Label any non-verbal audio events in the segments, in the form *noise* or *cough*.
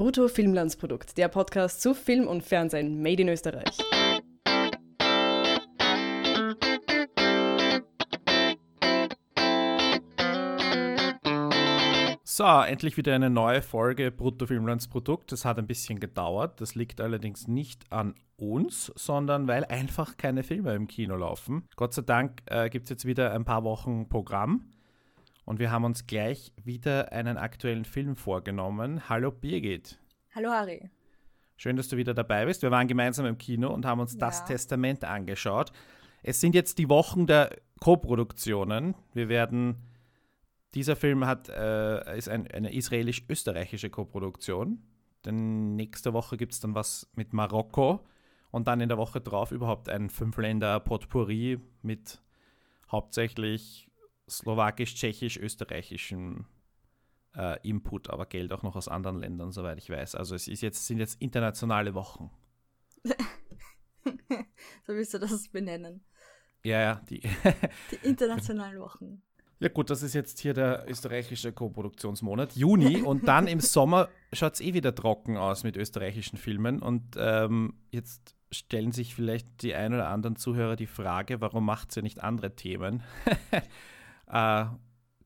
Brutto Filmlandsprodukt, der Podcast zu Film und Fernsehen made in Österreich. So, endlich wieder eine neue Folge Brutto Filmlandsprodukt. Das hat ein bisschen gedauert. Das liegt allerdings nicht an uns, sondern weil einfach keine Filme im Kino laufen. Gott sei Dank äh, gibt es jetzt wieder ein paar Wochen Programm. Und wir haben uns gleich wieder einen aktuellen Film vorgenommen. Hallo Birgit. Hallo Harry. Schön, dass du wieder dabei bist. Wir waren gemeinsam im Kino und haben uns ja. das Testament angeschaut. Es sind jetzt die Wochen der Co-Produktionen. Wir werden. Dieser Film hat, äh, ist ein, eine israelisch-österreichische Co-Produktion. Denn nächste Woche gibt es dann was mit Marokko und dann in der Woche drauf überhaupt ein Fünfländer-Potpourri mit hauptsächlich slowakisch, tschechisch, österreichischem äh, Input, aber Geld auch noch aus anderen Ländern, soweit ich weiß. Also es ist jetzt, sind jetzt internationale Wochen. *laughs* so willst du das benennen. Ja, ja, die, *laughs* die internationalen Wochen. Ja gut, das ist jetzt hier der österreichische Co-Produktionsmonat, Juni. Und dann im *laughs* Sommer schaut es eh wieder trocken aus mit österreichischen Filmen. Und ähm, jetzt stellen sich vielleicht die ein oder anderen Zuhörer die Frage, warum macht sie nicht andere Themen? Äh,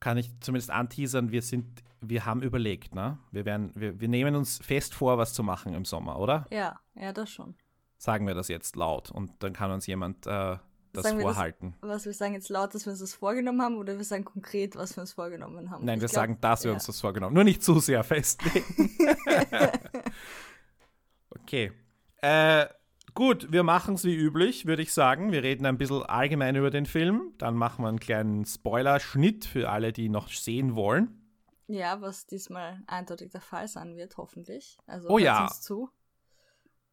kann ich zumindest anteasern, wir sind, wir haben überlegt, ne? Wir werden, wir, wir nehmen uns fest vor, was zu machen im Sommer, oder? Ja, ja, das schon. Sagen wir das jetzt laut und dann kann uns jemand äh, das sagen vorhalten. Das, was wir sagen jetzt laut, dass wir uns das vorgenommen haben, oder wir sagen konkret, was wir uns vorgenommen haben? Nein, ich wir glaub, sagen, dass wir ja. uns das vorgenommen haben. Nur nicht zu sehr festlegen. *laughs* *laughs* okay. Äh, Gut, wir machen es wie üblich, würde ich sagen. Wir reden ein bisschen allgemein über den Film. Dann machen wir einen kleinen Spoiler-Schnitt für alle, die noch sehen wollen. Ja, was diesmal eindeutig der Fall sein wird, hoffentlich. Also oh ja. Uns zu.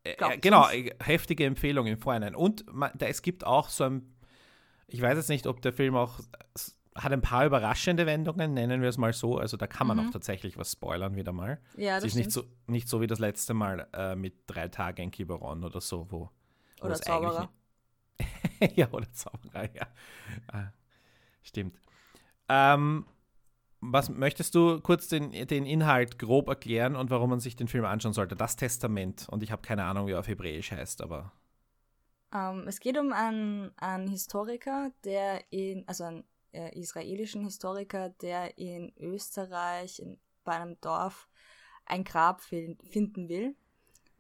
Äh, äh genau, uns. Äh, heftige Empfehlung im Vorhinein. Und man, da, es gibt auch so ein, ich weiß jetzt nicht, ob der Film auch hat ein paar überraschende Wendungen, nennen wir es mal so. Also da kann man mhm. auch tatsächlich was spoilern wieder mal. Ja, das es ist nicht so, nicht so wie das letzte Mal äh, mit drei Tagen in Kiberon oder so, wo. wo oder Zauberer. *laughs* ja, oder Zauberer, ja. Ah, stimmt. Ähm, was möchtest du kurz den, den Inhalt grob erklären und warum man sich den Film anschauen sollte? Das Testament. Und ich habe keine Ahnung, wie er auf Hebräisch heißt, aber. Um, ähm, es geht um einen, einen Historiker, der in, also ein äh, israelischen Historiker, der in Österreich in, bei einem Dorf ein Grab finden will.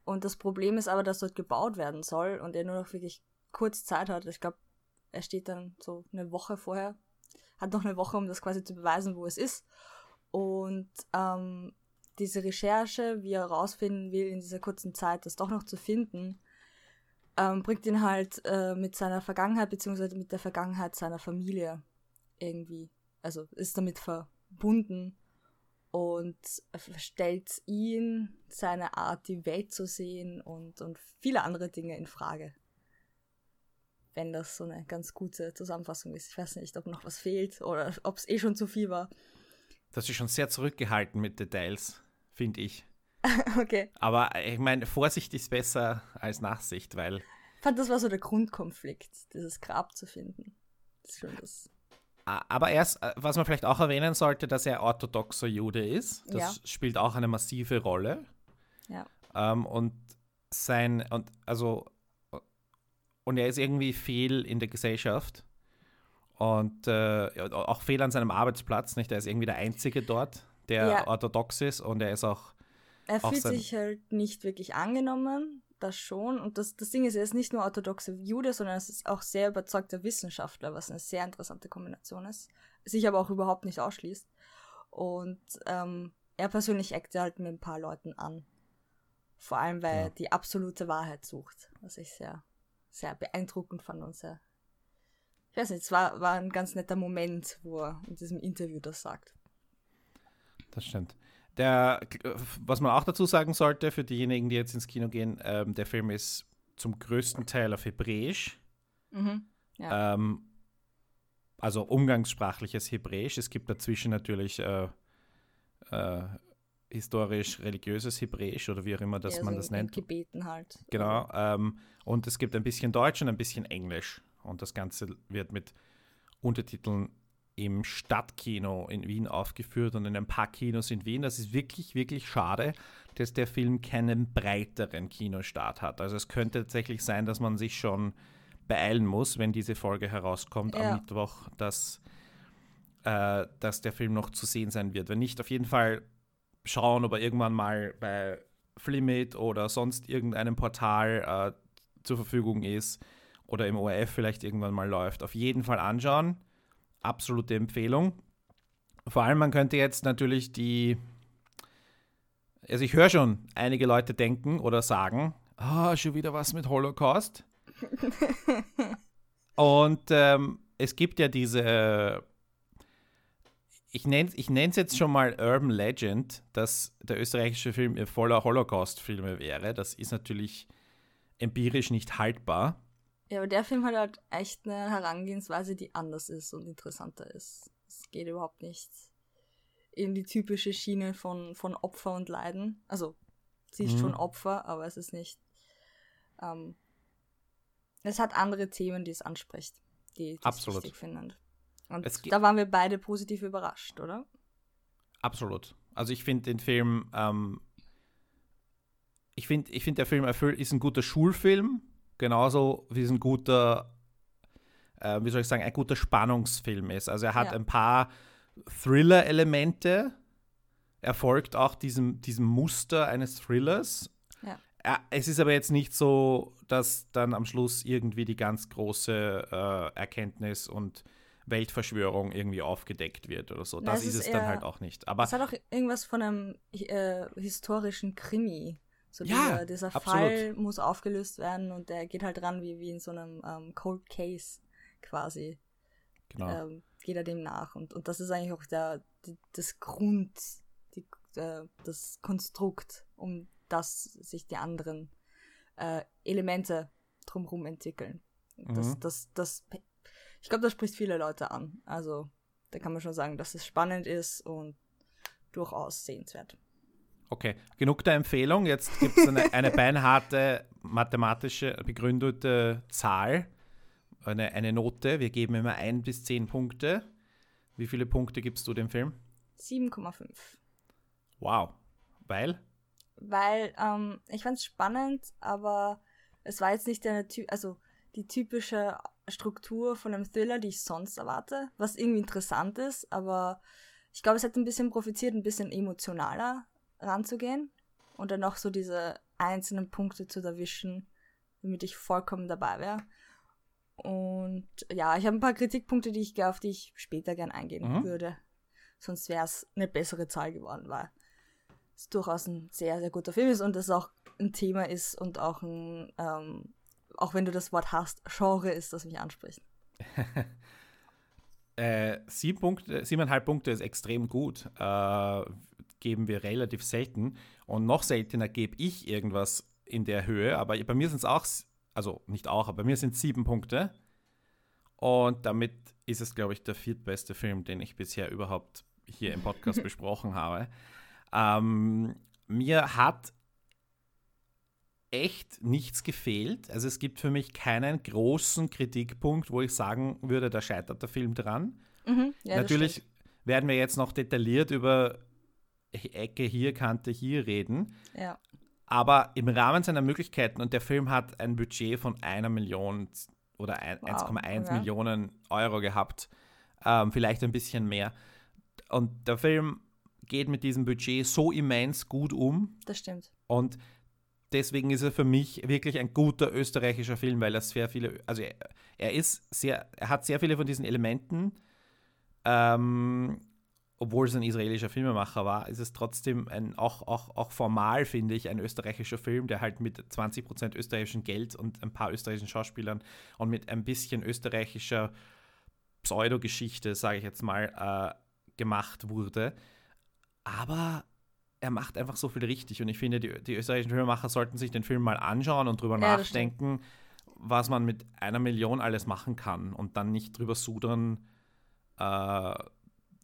Und das Problem ist aber, dass dort gebaut werden soll und er nur noch wirklich kurz Zeit hat. Ich glaube, er steht dann so eine Woche vorher, hat noch eine Woche, um das quasi zu beweisen, wo es ist. Und ähm, diese Recherche, wie er herausfinden will, in dieser kurzen Zeit das doch noch zu finden, ähm, bringt ihn halt äh, mit seiner Vergangenheit beziehungsweise mit der Vergangenheit seiner Familie irgendwie, also ist damit verbunden und stellt ihn, seine Art, die Welt zu sehen und, und viele andere Dinge in Frage. Wenn das so eine ganz gute Zusammenfassung ist. Ich weiß nicht, ob noch was fehlt oder ob es eh schon zu viel war. Das ist schon sehr zurückgehalten mit Details, finde ich. *laughs* okay. Aber ich meine, Vorsicht ist besser als Nachsicht, weil. Ich fand, das war so der Grundkonflikt, dieses Grab zu finden. Das ist schon das aber erst, äh, was man vielleicht auch erwähnen sollte, dass er orthodoxer Jude ist. Das ja. spielt auch eine massive Rolle. Ja. Ähm, und sein, und also, und er ist irgendwie fehl in der Gesellschaft. Und äh, auch fehl an seinem Arbeitsplatz, nicht? Er ist irgendwie der Einzige dort, der ja. orthodox ist und er ist auch. Er auch fühlt sich halt nicht wirklich angenommen das schon. Und das, das Ding ist, er ist nicht nur orthodoxer Jude, sondern es ist auch sehr überzeugter Wissenschaftler, was eine sehr interessante Kombination ist. Sich aber auch überhaupt nicht ausschließt. Und ähm, er persönlich eckt halt mit ein paar Leuten an. Vor allem, weil ja. er die absolute Wahrheit sucht, was ich sehr, sehr beeindruckend fand und sehr. Ich weiß nicht, es war, war ein ganz netter Moment, wo er in diesem Interview das sagt. Das stimmt. Der, was man auch dazu sagen sollte, für diejenigen, die jetzt ins Kino gehen, ähm, der Film ist zum größten Teil auf Hebräisch. Mhm, ja. ähm, also umgangssprachliches Hebräisch. Es gibt dazwischen natürlich äh, äh, historisch-religiöses Hebräisch oder wie auch immer das ja, man so das nennt. Gebeten halt. Genau. Ähm, und es gibt ein bisschen Deutsch und ein bisschen Englisch. Und das Ganze wird mit Untertiteln im Stadtkino in Wien aufgeführt und in ein paar Kinos in Wien. Das ist wirklich, wirklich schade, dass der Film keinen breiteren Kinostart hat. Also es könnte tatsächlich sein, dass man sich schon beeilen muss, wenn diese Folge herauskommt ja. am Mittwoch, dass, äh, dass der Film noch zu sehen sein wird. Wenn nicht, auf jeden Fall schauen, ob er irgendwann mal bei Flimit oder sonst irgendeinem Portal äh, zur Verfügung ist oder im ORF vielleicht irgendwann mal läuft. Auf jeden Fall anschauen. Absolute Empfehlung. Vor allem, man könnte jetzt natürlich die. Also, ich höre schon einige Leute denken oder sagen: Ah, schon wieder was mit Holocaust. *laughs* Und ähm, es gibt ja diese. Ich nenne es ich jetzt schon mal Urban Legend, dass der österreichische Film voller Holocaust-Filme wäre. Das ist natürlich empirisch nicht haltbar. Ja, aber der Film hat halt echt eine Herangehensweise, die anders ist und interessanter ist. Es geht überhaupt nicht in die typische Schiene von, von Opfer und Leiden. Also, sie ist mhm. schon Opfer, aber es ist nicht. Ähm, es hat andere Themen, die es anspricht, die, die es wichtig finden. Und da waren wir beide positiv überrascht, oder? Absolut. Also ich finde den Film, ähm, ich finde, ich find, der Film erfüllt, ist ein guter Schulfilm, genauso wie es ein guter, äh, wie soll ich sagen, ein guter Spannungsfilm ist. Also er hat ja. ein paar Thriller-Elemente. Er folgt auch diesem, diesem Muster eines Thrillers. Ja. Er, es ist aber jetzt nicht so, dass dann am Schluss irgendwie die ganz große äh, Erkenntnis und Weltverschwörung irgendwie aufgedeckt wird oder so. Na, das ist es dann halt auch nicht. Aber es hat auch irgendwas von einem äh, historischen Krimi. So ja, dieser, dieser Fall muss aufgelöst werden und der geht halt ran wie, wie in so einem ähm, Cold Case quasi. Genau. Ähm, geht er dem nach. Und, und das ist eigentlich auch der, die, das Grund, die, äh, das Konstrukt, um das sich die anderen äh, Elemente drumherum entwickeln. Mhm. Das, das, das, ich glaube, das spricht viele Leute an. Also da kann man schon sagen, dass es spannend ist und durchaus sehenswert. Okay, genug der Empfehlung. Jetzt gibt es eine, eine beinharte mathematische begründete Zahl, eine, eine Note. Wir geben immer ein bis zehn Punkte. Wie viele Punkte gibst du dem Film? 7,5. Wow. Weil? Weil ähm, ich fand es spannend, aber es war jetzt nicht eine, also die typische Struktur von einem Thriller, die ich sonst erwarte, was irgendwie interessant ist, aber ich glaube, es hätte ein bisschen profitiert, ein bisschen emotionaler ranzugehen und dann auch so diese einzelnen Punkte zu erwischen, damit ich vollkommen dabei wäre. Und ja, ich habe ein paar Kritikpunkte, die ich auf die ich später gern eingehen mhm. würde. Sonst wäre es eine bessere Zahl geworden, weil es durchaus ein sehr, sehr guter Film ist und es auch ein Thema ist und auch ein, ähm, auch wenn du das Wort hast, Genre ist, das mich anspricht. *laughs* äh, sieben Punkte, siebeneinhalb Punkte ist extrem gut. Äh, geben wir relativ selten. Und noch seltener gebe ich irgendwas in der Höhe. Aber bei mir sind es auch, also nicht auch, aber bei mir sind es sieben Punkte. Und damit ist es, glaube ich, der viertbeste Film, den ich bisher überhaupt hier im Podcast *laughs* besprochen habe. Ähm, mir hat echt nichts gefehlt. Also es gibt für mich keinen großen Kritikpunkt, wo ich sagen würde, da scheitert der Film dran. Mhm, ja, Natürlich werden wir jetzt noch detailliert über Ecke hier, Kante hier reden. Ja. Aber im Rahmen seiner Möglichkeiten, und der Film hat ein Budget von einer Million oder wow, 1,1 okay. Millionen Euro gehabt, ähm, vielleicht ein bisschen mehr. Und der Film geht mit diesem Budget so immens gut um. Das stimmt. Und deswegen ist er für mich wirklich ein guter österreichischer Film, weil er sehr viele, also er, er ist sehr, er hat sehr viele von diesen Elementen, ähm, obwohl es ein israelischer Filmemacher war, ist es trotzdem ein, auch, auch, auch formal, finde ich, ein österreichischer Film, der halt mit 20% österreichischem Geld und ein paar österreichischen Schauspielern und mit ein bisschen österreichischer Pseudogeschichte, sage ich jetzt mal, äh, gemacht wurde. Aber er macht einfach so viel richtig und ich finde, die, die österreichischen Filmemacher sollten sich den Film mal anschauen und drüber ja, nachdenken, was man mit einer Million alles machen kann und dann nicht drüber sudern, äh,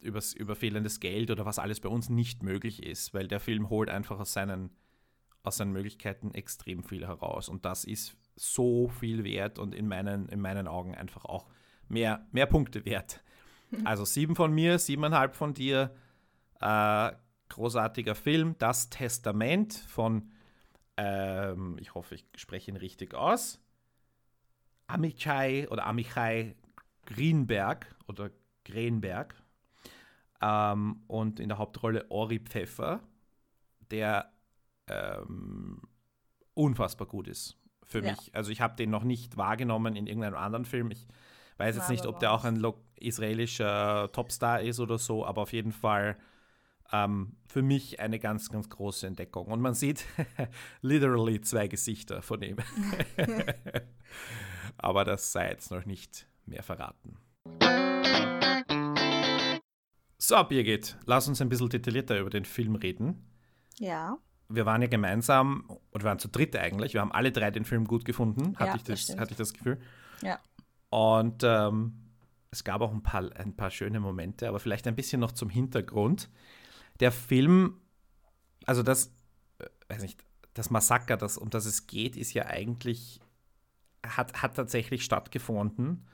übers, über fehlendes Geld oder was alles bei uns nicht möglich ist, weil der Film holt einfach aus seinen, aus seinen Möglichkeiten extrem viel heraus. Und das ist so viel wert und in meinen, in meinen Augen einfach auch mehr, mehr Punkte wert. *laughs* Also sieben von mir, siebeneinhalb von dir. Äh, großartiger Film. Das Testament von, ähm, ich hoffe, ich spreche ihn richtig aus. Amichai oder Amichai Greenberg oder Greenberg. Ähm, und in der Hauptrolle Ori Pfeffer, der ähm, unfassbar gut ist für ja. mich. Also ich habe den noch nicht wahrgenommen in irgendeinem anderen Film. Ich weiß jetzt nicht, ob der auch ein israelischer Topstar ist oder so, aber auf jeden Fall ähm, für mich eine ganz, ganz große Entdeckung. Und man sieht *laughs* literally zwei Gesichter von ihm. *laughs* *laughs* aber das sei jetzt noch nicht mehr verraten. So, Birgit, lass uns ein bisschen detaillierter über den Film reden. Ja. Wir waren ja gemeinsam, oder wir waren zu dritt eigentlich, wir haben alle drei den Film gut gefunden, hatte, ja, ich, das, das hatte ich das Gefühl. Ja. Und ähm, es gab auch ein paar, ein paar schöne Momente, aber vielleicht ein bisschen noch zum Hintergrund. Der Film, also das, äh, weiß nicht, das Massaker, das, um das es geht, ist ja eigentlich, hat, hat tatsächlich stattgefunden.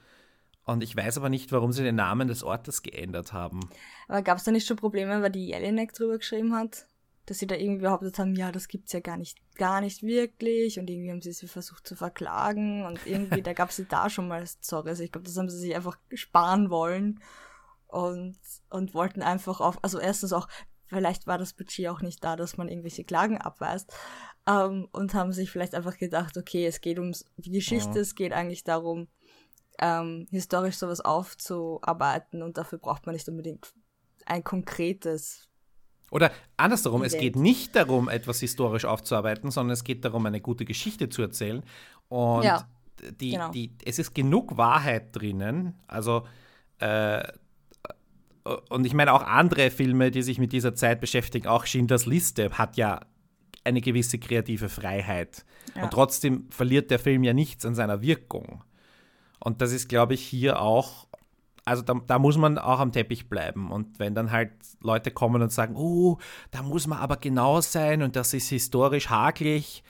Und ich weiß aber nicht, warum sie den Namen des Ortes geändert haben. Aber gab es da nicht schon Probleme, weil die Jelinek drüber geschrieben hat? Dass sie da irgendwie behauptet haben, ja, das gibt's ja gar nicht, gar nicht wirklich. Und irgendwie haben sie sie versucht zu verklagen. Und irgendwie, da gab es da schon mal Sorry. Also ich glaube, das haben sie sich einfach sparen wollen. Und, und wollten einfach auf, also erstens auch, vielleicht war das Budget auch nicht da, dass man irgendwelche Klagen abweist. Ähm, und haben sich vielleicht einfach gedacht, okay, es geht ums die Geschichte, ja. es geht eigentlich darum, ähm, historisch sowas aufzuarbeiten und dafür braucht man nicht unbedingt ein konkretes. Oder andersherum, Event. es geht nicht darum, etwas historisch aufzuarbeiten, sondern es geht darum, eine gute Geschichte zu erzählen. Und ja, die, genau. die, es ist genug Wahrheit drinnen. Also, äh, und ich meine auch andere Filme, die sich mit dieser Zeit beschäftigen, auch Schindlers Liste hat ja eine gewisse kreative Freiheit. Ja. Und trotzdem verliert der Film ja nichts an seiner Wirkung. Und das ist, glaube ich, hier auch, also da, da, muss man auch am Teppich bleiben. Und wenn dann halt Leute kommen und sagen, oh, da muss man aber genau sein und das ist historisch hakelig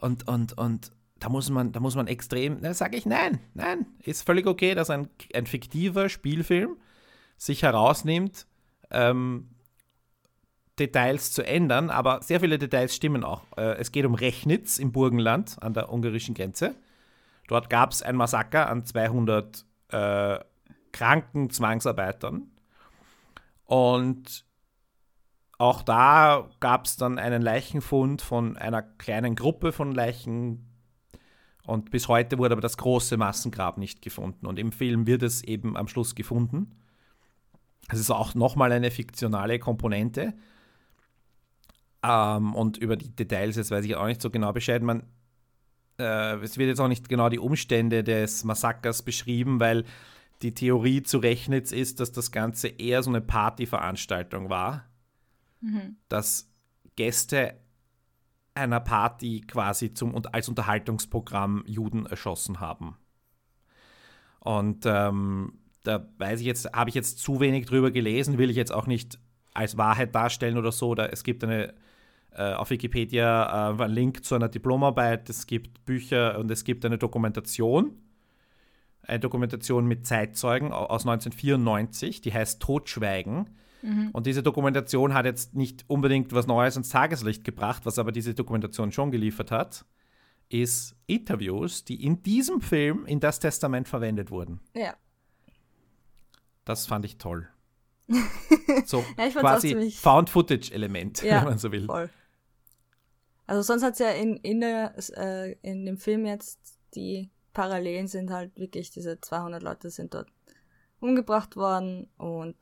und, und, und da muss man, da muss man extrem, dann sage ich, nein, nein, ist völlig okay, dass ein, ein fiktiver Spielfilm sich herausnimmt, ähm, Details zu ändern, aber sehr viele Details stimmen auch. Äh, es geht um Rechnitz im Burgenland an der ungarischen Grenze. Dort gab es ein Massaker an 200 äh, kranken Zwangsarbeitern. Und auch da gab es dann einen Leichenfund von einer kleinen Gruppe von Leichen. Und bis heute wurde aber das große Massengrab nicht gefunden. Und im Film wird es eben am Schluss gefunden. Es ist auch nochmal eine fiktionale Komponente. Ähm, und über die Details, jetzt weiß ich auch nicht so genau Bescheid. Man äh, es wird jetzt auch nicht genau die Umstände des Massakers beschrieben, weil die Theorie zu Rechnitz ist, dass das Ganze eher so eine Partyveranstaltung war. Mhm. Dass Gäste einer Party quasi zum, als Unterhaltungsprogramm Juden erschossen haben. Und ähm, da weiß ich jetzt, habe ich jetzt zu wenig drüber gelesen, will ich jetzt auch nicht als Wahrheit darstellen oder so. Da, es gibt eine auf Wikipedia äh, ein Link zu einer Diplomarbeit, es gibt Bücher und es gibt eine Dokumentation. Eine Dokumentation mit Zeitzeugen aus 1994, die heißt Totschweigen. Mhm. Und diese Dokumentation hat jetzt nicht unbedingt was Neues ins Tageslicht gebracht, was aber diese Dokumentation schon geliefert hat, ist Interviews, die in diesem Film in das Testament verwendet wurden. Ja. Das fand ich toll. *laughs* So ja, quasi Found-Footage-Element, ja, wenn man so will. Voll. Also sonst hat es ja in, in, der, äh, in dem Film jetzt die Parallelen sind halt wirklich, diese 200 Leute sind dort umgebracht worden und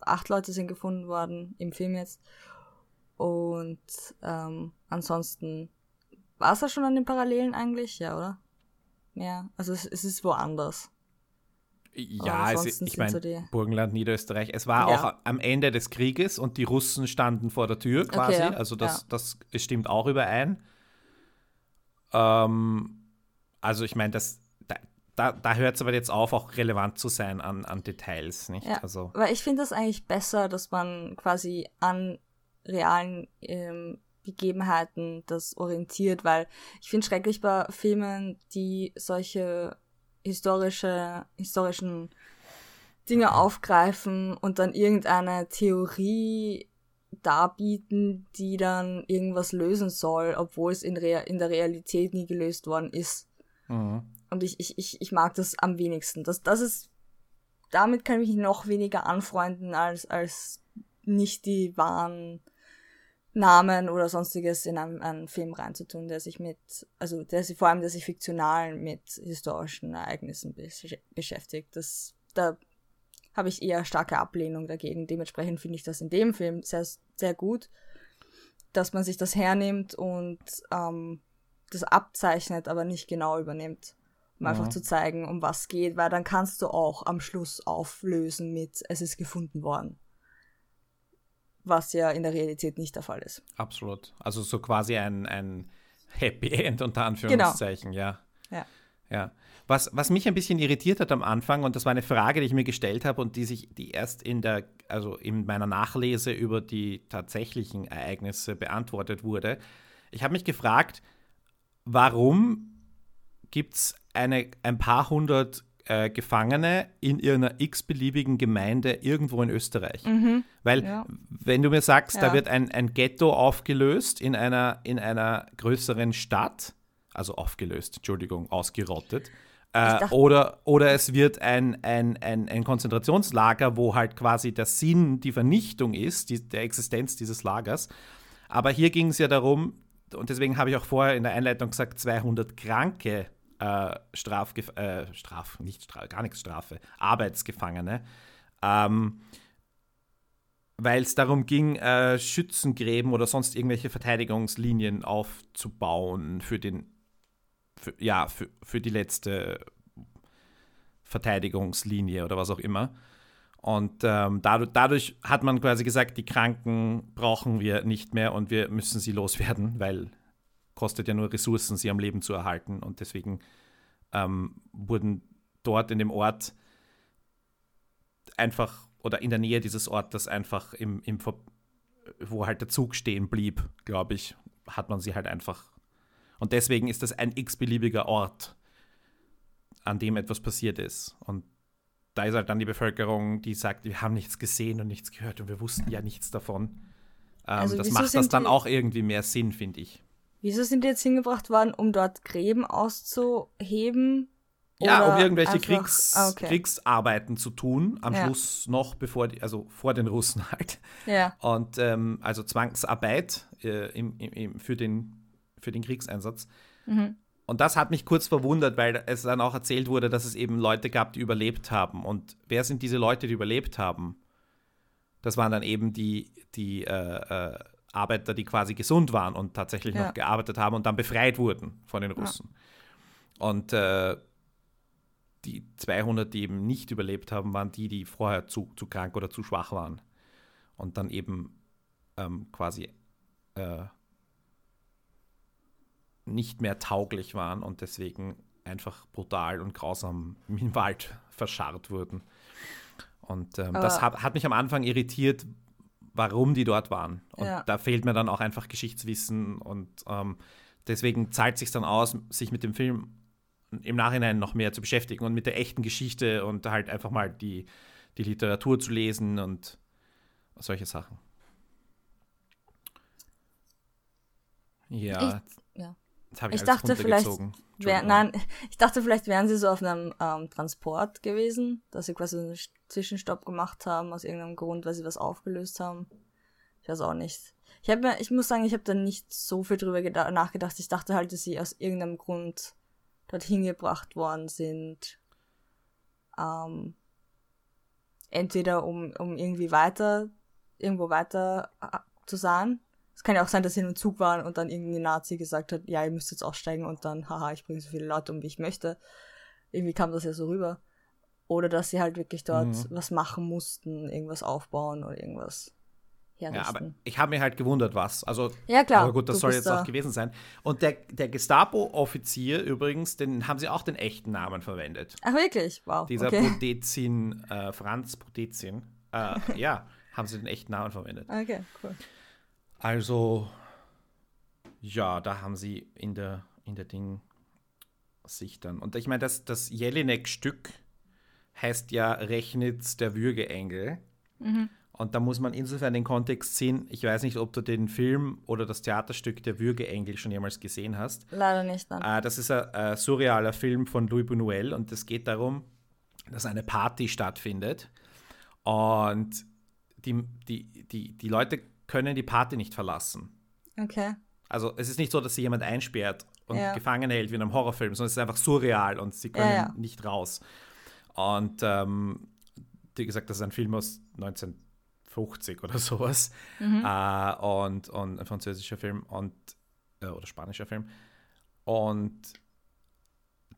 acht Leute sind gefunden worden im Film jetzt. Und ähm, ansonsten war es ja schon an den Parallelen eigentlich, ja, oder? Ja, also es, es ist woanders. Ja, es, ich meine, Burgenland, Niederösterreich. Es war ja. auch am Ende des Krieges und die Russen standen vor der Tür quasi. Okay, ja. Also das, ja. das stimmt auch überein. Ähm, also ich meine, das, da, da, da hört es aber jetzt auf, auch relevant zu sein an, an Details. Nicht? Also. Weil ich finde das eigentlich besser, dass man quasi an realen ähm, Begebenheiten das orientiert, weil ich finde schrecklich bei Filmen, die solche historische, historischen Dinge aufgreifen und dann irgendeine Theorie darbieten, die dann irgendwas lösen soll, obwohl es in, Rea in der Realität nie gelöst worden ist. Mhm. Und ich, ich, ich, ich mag das am wenigsten. Das, das ist, damit kann ich mich noch weniger anfreunden, als, als nicht die wahren Namen oder sonstiges in einen, einen Film reinzutun, der sich mit, also der sich vor allem, der sich fiktional mit historischen Ereignissen beschäftigt. Das, da habe ich eher starke Ablehnung dagegen. Dementsprechend finde ich das in dem Film sehr, sehr gut, dass man sich das hernimmt und ähm, das abzeichnet, aber nicht genau übernimmt. Um mhm. einfach zu zeigen, um was geht, weil dann kannst du auch am Schluss auflösen mit, es ist gefunden worden. Was ja in der Realität nicht der Fall ist. Absolut. Also so quasi ein, ein Happy End unter Anführungszeichen, genau. ja. Ja. Ja. Was, was mich ein bisschen irritiert hat am Anfang, und das war eine Frage, die ich mir gestellt habe und die sich, die erst in der, also in meiner Nachlese über die tatsächlichen Ereignisse beantwortet wurde. Ich habe mich gefragt, warum gibt es ein paar hundert äh, Gefangene in irgendeiner x-beliebigen Gemeinde irgendwo in Österreich. Mhm. Weil, ja. wenn du mir sagst, ja. da wird ein, ein Ghetto aufgelöst in einer, in einer größeren Stadt, also aufgelöst, Entschuldigung, ausgerottet, äh, oder, oder es wird ein, ein, ein, ein, Konzentrationslager, wo halt quasi der Sinn die Vernichtung ist, die, der Existenz dieses Lagers. Aber hier ging es ja darum, und deswegen habe ich auch vorher in der Einleitung gesagt, 200 kranke äh, Straf, äh, Straf, nicht Straf, gar nichts Strafe, Arbeitsgefangene. Ähm, weil es darum ging, äh, Schützengräben oder sonst irgendwelche Verteidigungslinien aufzubauen für den für, ja, für, für die letzte Verteidigungslinie oder was auch immer. Und ähm, dadurch, dadurch, hat man quasi gesagt, die Kranken brauchen wir nicht mehr und wir müssen sie loswerden, weil kostet ja nur Ressourcen, sie am Leben zu erhalten. Und deswegen ähm, wurden dort in dem Ort einfach oder in der Nähe dieses Ortes einfach im, im wo halt der Zug stehen blieb, glaube ich, hat man sie halt einfach und deswegen ist das ein x-beliebiger Ort, an dem etwas passiert ist. Und da ist halt dann die Bevölkerung, die sagt, wir haben nichts gesehen und nichts gehört und wir wussten ja nichts davon. Ähm, also das macht das dann auch irgendwie mehr Sinn, finde ich. Wieso sind die jetzt hingebracht worden, um dort Gräben auszuheben? Ja, um irgendwelche einfach, Kriegs, ah, okay. Kriegsarbeiten zu tun, am ja. Schluss noch bevor die, also vor den Russen halt. Ja. Und ähm, also Zwangsarbeit äh, im, im, für den für den Kriegseinsatz. Mhm. Und das hat mich kurz verwundert, weil es dann auch erzählt wurde, dass es eben Leute gab, die überlebt haben. Und wer sind diese Leute, die überlebt haben? Das waren dann eben die, die äh, äh, Arbeiter, die quasi gesund waren und tatsächlich ja. noch gearbeitet haben und dann befreit wurden von den Russen. Ja. Und äh, die 200, die eben nicht überlebt haben, waren die, die vorher zu, zu krank oder zu schwach waren. Und dann eben ähm, quasi äh, nicht mehr tauglich waren und deswegen einfach brutal und grausam im Wald *laughs* verscharrt wurden. Und ähm, das hat, hat, mich am Anfang irritiert, warum die dort waren. Und ja. da fehlt mir dann auch einfach Geschichtswissen und ähm, deswegen zahlt sich dann aus, sich mit dem Film im Nachhinein noch mehr zu beschäftigen und mit der echten Geschichte und halt einfach mal die, die Literatur zu lesen und solche Sachen. Ja. Ich, ja ich, dachte vielleicht, wär, nein, ich dachte vielleicht wären sie so auf einem ähm, Transport gewesen, dass sie quasi einen Zwischenstopp gemacht haben aus irgendeinem Grund, weil sie was aufgelöst haben. Ich weiß auch nicht. Ich habe mir, ich muss sagen, ich habe da nicht so viel drüber nachgedacht. Ich dachte halt, dass sie aus irgendeinem Grund dorthin gebracht worden sind. Ähm, entweder um, um irgendwie weiter, irgendwo weiter äh, zu sein es kann ja auch sein, dass sie in einem Zug waren und dann irgendein Nazi gesagt hat, ja, ihr müsst jetzt aussteigen und dann, haha, ich bringe so viele Leute um, wie ich möchte. Irgendwie kam das ja so rüber. Oder dass sie halt wirklich dort mhm. was machen mussten, irgendwas aufbauen oder irgendwas herrichten. Ja, aber ich habe mir halt gewundert, was. Also, ja, klar. Aber gut, das soll jetzt da. auch gewesen sein. Und der, der Gestapo-Offizier übrigens, den haben sie auch den echten Namen verwendet. Ach, wirklich? Wow. Dieser okay. Podezin, äh, Franz Podezin. Äh, *laughs* ja, haben sie den echten Namen verwendet. Okay, cool. Also, ja, da haben sie in der, in der Ding sich dann. Und ich meine, das, das Jelinek-Stück, heißt ja Rechnitz der Würgeengel. Mhm. Und da muss man insofern den Kontext sehen. Ich weiß nicht, ob du den Film oder das Theaterstück Der Würgeengel schon jemals gesehen hast. Leider nicht. Dann. Äh, das ist ein, ein surrealer Film von Louis Buñuel und es geht darum, dass eine Party stattfindet und die, die, die, die Leute können die Party nicht verlassen. Okay. Also es ist nicht so, dass sie jemand einsperrt und ja. gefangen hält wie in einem Horrorfilm, sondern es ist einfach surreal und sie können ja, ja. nicht raus. Und ähm, wie gesagt, das ist ein Film aus 1950 oder sowas. Mhm. Äh, und, und ein französischer Film und äh, oder spanischer Film. Und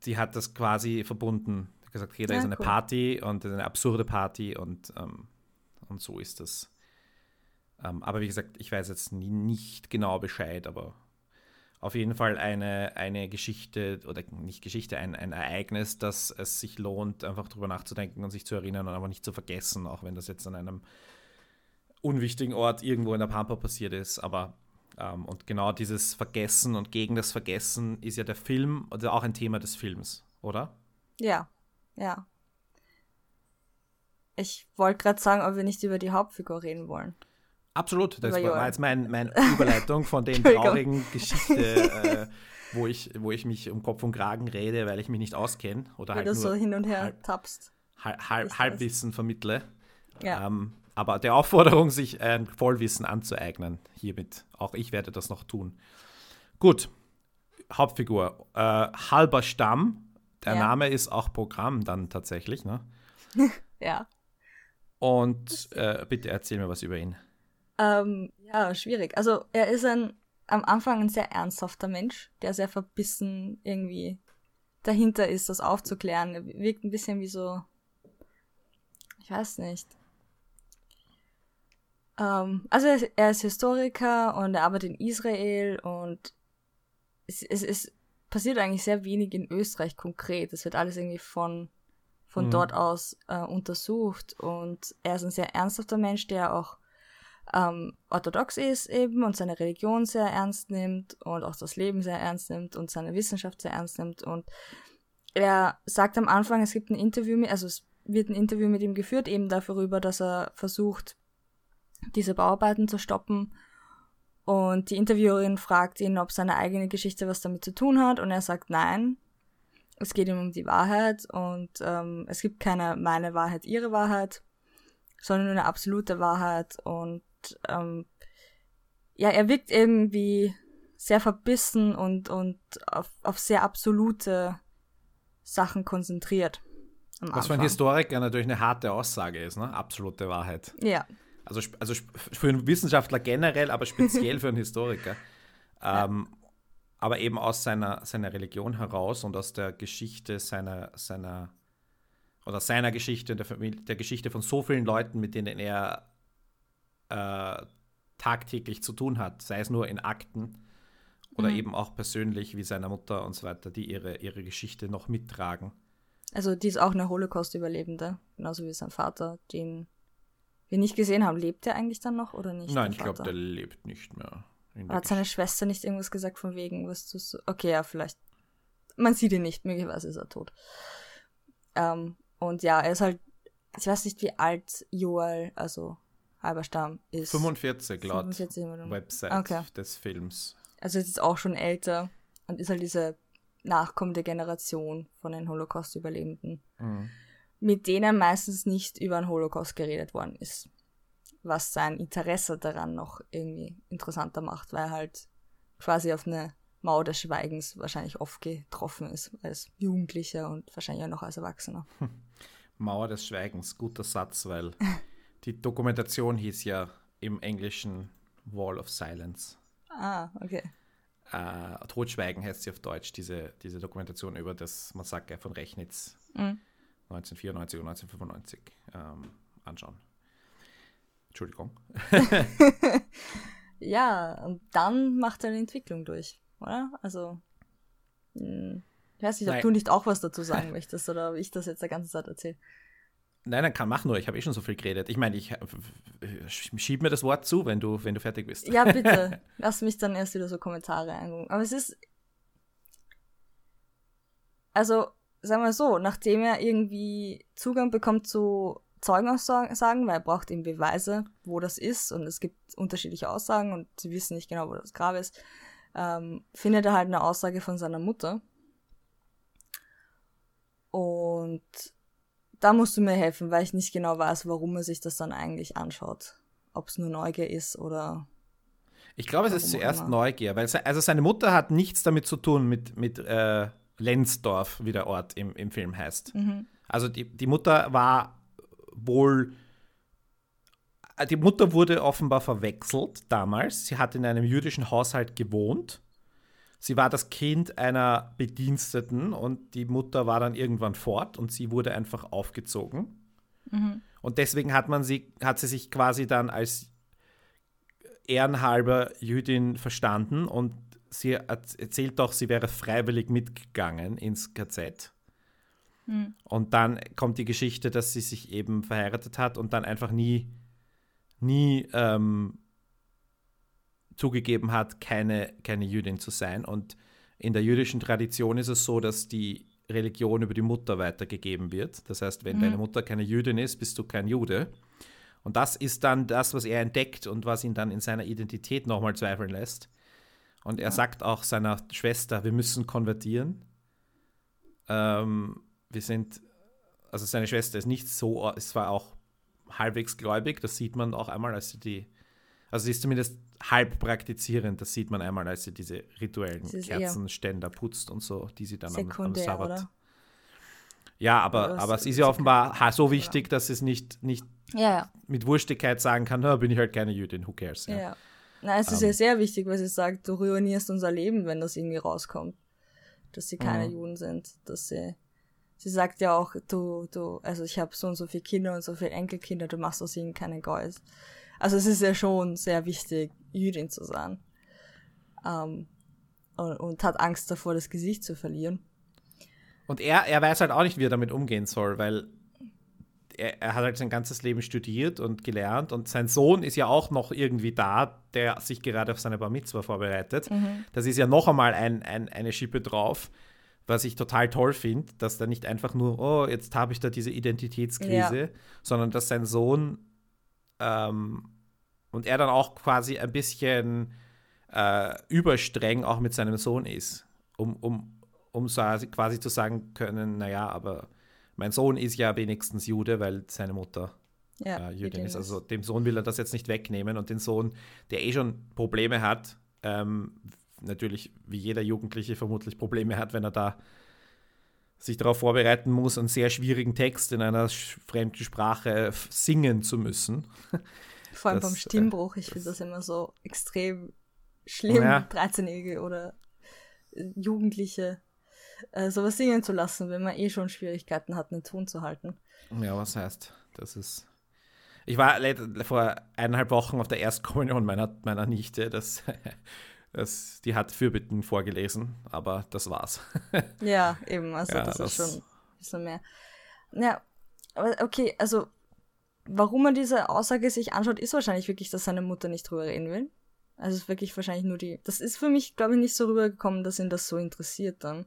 sie hat das quasi verbunden. Hat gesagt, okay, da ist eine cool. Party und eine absurde Party und, ähm, und so ist das. Ähm, aber wie gesagt, ich weiß jetzt nie, nicht genau Bescheid, aber auf jeden Fall eine, eine Geschichte oder nicht Geschichte, ein, ein Ereignis, dass es sich lohnt, einfach drüber nachzudenken und sich zu erinnern und aber nicht zu vergessen, auch wenn das jetzt an einem unwichtigen Ort irgendwo in der Pampa passiert ist. Aber ähm, und genau dieses Vergessen und gegen das Vergessen ist ja der Film, also auch ein Thema des Films, oder? Ja, ja. Ich wollte gerade sagen, ob wir nicht über die Hauptfigur reden wollen. Absolut, das war jetzt meine mein Überleitung von *laughs* den traurigen Geschichte, äh, wo, ich, wo ich mich um Kopf und Kragen rede, weil ich mich nicht auskenne. Oder weil halt du so hin und her halb, tappst. Halb, halb, Halbwissen vermittle. Ja. Ähm, aber der Aufforderung, sich ein Vollwissen anzueignen, hiermit. Auch ich werde das noch tun. Gut, Hauptfigur. Äh, halber Stamm. Der ja. Name ist auch Programm dann tatsächlich, ne? *laughs* ja. Und äh, bitte erzähl mir was über ihn. Ähm, ja, schwierig. Also er ist ein am Anfang ein sehr ernsthafter Mensch, der sehr verbissen irgendwie dahinter ist, das aufzuklären. Er wirkt ein bisschen wie so, ich weiß nicht. Ähm, also er ist, er ist, Historiker und er arbeitet in Israel und es, es, es, passiert eigentlich sehr wenig in Österreich konkret. Es wird alles irgendwie von von mhm. dort aus äh, untersucht und er ist ein sehr ernsthafter Mensch, der auch ähm, orthodox ist eben und seine Religion sehr ernst nimmt und auch das Leben sehr ernst nimmt und seine Wissenschaft sehr ernst nimmt. Und er sagt am Anfang, es gibt ein Interview, mit, also es wird ein Interview mit ihm geführt, eben darüber, dass er versucht, diese Bauarbeiten zu stoppen. Und die Interviewerin fragt ihn, ob seine eigene Geschichte was damit zu tun hat. Und er sagt nein. Es geht ihm um die Wahrheit und ähm, es gibt keine meine Wahrheit, ihre Wahrheit, sondern nur eine absolute Wahrheit. Und ähm, ja, er wirkt irgendwie sehr verbissen und, und auf, auf sehr absolute Sachen konzentriert. Was für ein Historiker natürlich eine harte Aussage ist, ne? Absolute Wahrheit. Ja. Also, also für einen Wissenschaftler generell, aber speziell für einen Historiker. *laughs* Ähm, ja. Aber eben aus seiner, seiner Religion heraus und aus der Geschichte seiner, seiner oder seiner Geschichte, der, Familie, der Geschichte von so vielen Leuten, mit denen er äh, tagtäglich zu tun hat, sei es nur in Akten oder mhm. eben auch persönlich wie seiner Mutter und so weiter, die ihre, ihre Geschichte noch mittragen. Also die ist auch eine Holocaust-Überlebende, genauso wie sein Vater, den wir nicht gesehen haben. Lebt er eigentlich dann noch oder nicht? Nein, ich glaube, der lebt nicht mehr. Hat seine Schwester nicht irgendwas gesagt von wegen, was du so. Okay, ja, vielleicht. Man sieht ihn nicht, möglicherweise ist er tot. Ähm, und ja, er ist halt, ich weiß nicht, wie alt Joel, also Halberstam ist. 45 laut 45 Website okay. des Films. Also ist jetzt auch schon älter und ist halt diese nachkommende Generation von den Holocaust-Überlebenden, mhm. mit denen meistens nicht über den Holocaust geredet worden ist. Was sein Interesse daran noch irgendwie interessanter macht, weil er halt quasi auf eine Mauer des Schweigens wahrscheinlich oft getroffen ist als Jugendlicher und wahrscheinlich auch noch als Erwachsener. *laughs* Mauer des Schweigens, guter Satz, weil *laughs* Die Dokumentation hieß ja im Englischen Wall of Silence. Ah, okay. Äh, Totschweigen heißt sie auf Deutsch, diese, diese Dokumentation über das Massaker von Rechnitz mhm. 1994 und 1995 ähm, anschauen. Entschuldigung. *laughs* ja, und dann macht er eine Entwicklung durch, oder? Also, hm, ich weiß nicht, ob Nein. du nicht auch was dazu sagen *laughs* möchtest oder ob ich das jetzt die ganze Zeit erzähle. Nein, dann kann mach nur, ich habe eh schon so viel geredet. Ich meine, ich äh, schieb mir das Wort zu, wenn du, wenn du fertig bist. Ja, bitte. *laughs* Lass mich dann erst wieder so Kommentare eingucken. Aber es ist. Also, sagen wir so, nachdem er irgendwie Zugang bekommt zu Zeugenaussagen, weil er braucht eben Beweise, wo das ist und es gibt unterschiedliche Aussagen und sie wissen nicht genau, wo das Grab ist, ähm, findet er halt eine Aussage von seiner Mutter. Und da musst du mir helfen, weil ich nicht genau weiß, warum er sich das dann eigentlich anschaut. Ob es nur Neugier ist oder. Ich glaube, es ist zuerst immer. Neugier, weil also seine Mutter hat nichts damit zu tun mit, mit äh, Lensdorf, wie der Ort im, im Film heißt. Mhm. Also die, die Mutter war wohl. Äh, die Mutter wurde offenbar verwechselt damals. Sie hat in einem jüdischen Haushalt gewohnt. Sie war das Kind einer Bediensteten und die Mutter war dann irgendwann fort und sie wurde einfach aufgezogen. Mhm. Und deswegen hat man sie, hat sie sich quasi dann als ehrenhalber Jüdin verstanden und sie erzählt doch, sie wäre freiwillig mitgegangen ins KZ. Mhm. Und dann kommt die Geschichte, dass sie sich eben verheiratet hat und dann einfach nie, nie ähm, zugegeben hat, keine, keine Jüdin zu sein. Und in der jüdischen Tradition ist es so, dass die Religion über die Mutter weitergegeben wird. Das heißt, wenn mhm. deine Mutter keine Jüdin ist, bist du kein Jude. Und das ist dann das, was er entdeckt und was ihn dann in seiner Identität nochmal zweifeln lässt. Und er ja. sagt auch seiner Schwester, wir müssen konvertieren. Ähm, wir sind, also seine Schwester ist nicht so, es war auch halbwegs gläubig, das sieht man auch einmal, als sie die, also sie ist zumindest halb praktizierend, das sieht man einmal, als sie diese rituellen Kerzenständer putzt und so, die sie dann am, am, Sabbat. Oder? Ja, aber, aber es ist ja offenbar so wichtig, dass es nicht, nicht ja, ja. mit Wurstigkeit sagen kann, bin ich halt keine Jüdin, who cares. Ja. ja. Na, es ist um, ja ähm. sehr wichtig, weil sie sagt, du ruinierst unser Leben, wenn das irgendwie rauskommt. Dass sie keine mhm. Juden sind. Dass sie. Sie sagt ja auch, du, du, also ich habe so und so viele Kinder und so viele Enkelkinder, du machst aus ihnen keine Geus. Also es ist ja schon sehr wichtig, Jüdin zu sein. Ähm, und, und, hat Angst davor, das Gesicht zu verlieren. Und er, er weiß halt auch nicht, wie er damit umgehen soll, weil er, er, hat halt sein ganzes Leben studiert und gelernt und sein Sohn ist ja auch noch irgendwie da, der sich gerade auf seine Bar Mitzvah vorbereitet. Mhm. Das ist ja noch einmal ein, ein, eine Schippe drauf, was ich total toll finde, dass da nicht einfach nur, oh, jetzt habe ich da diese Identitätskrise, ja. sondern dass sein Sohn ähm, und er dann auch quasi ein bisschen äh, überstreng auch mit seinem Sohn ist, um, um, um so quasi zu sagen können, naja, aber mein Sohn ist ja wenigstens Jude, weil seine Mutter ja, äh, Jüdin ist. Also dem Sohn will er das jetzt nicht wegnehmen und den Sohn, der eh schon Probleme hat, ähm, natürlich wie jeder Jugendliche vermutlich Probleme hat, wenn er da sich darauf vorbereiten muss, einen sehr schwierigen Text in einer fremden Sprache singen zu müssen. *laughs* Vor allem das, beim äh, Stimmbruch, ich finde das immer so extrem schlimm, ja. 13-Jährige oder äh, Jugendliche äh, sowas singen zu lassen, wenn man eh schon Schwierigkeiten hat, einen Ton zu halten. Ja, was heißt, das ist. Ich war vor eineinhalb Wochen auf der Erstkommunion meiner, meiner Nichte. Das, *laughs* das, die hat Fürbitten vorgelesen, aber das war's. *laughs* ja, eben. Also, ja, das, das, ist schon ein bisschen mehr. Ja, aber okay, also, warum man diese Aussage sich anschaut, ist wahrscheinlich wirklich, dass seine Mutter nicht drüber reden will. Also, es ist wirklich wahrscheinlich nur die. Das ist für mich, glaube ich, nicht so rübergekommen, dass ihn das so interessiert dann.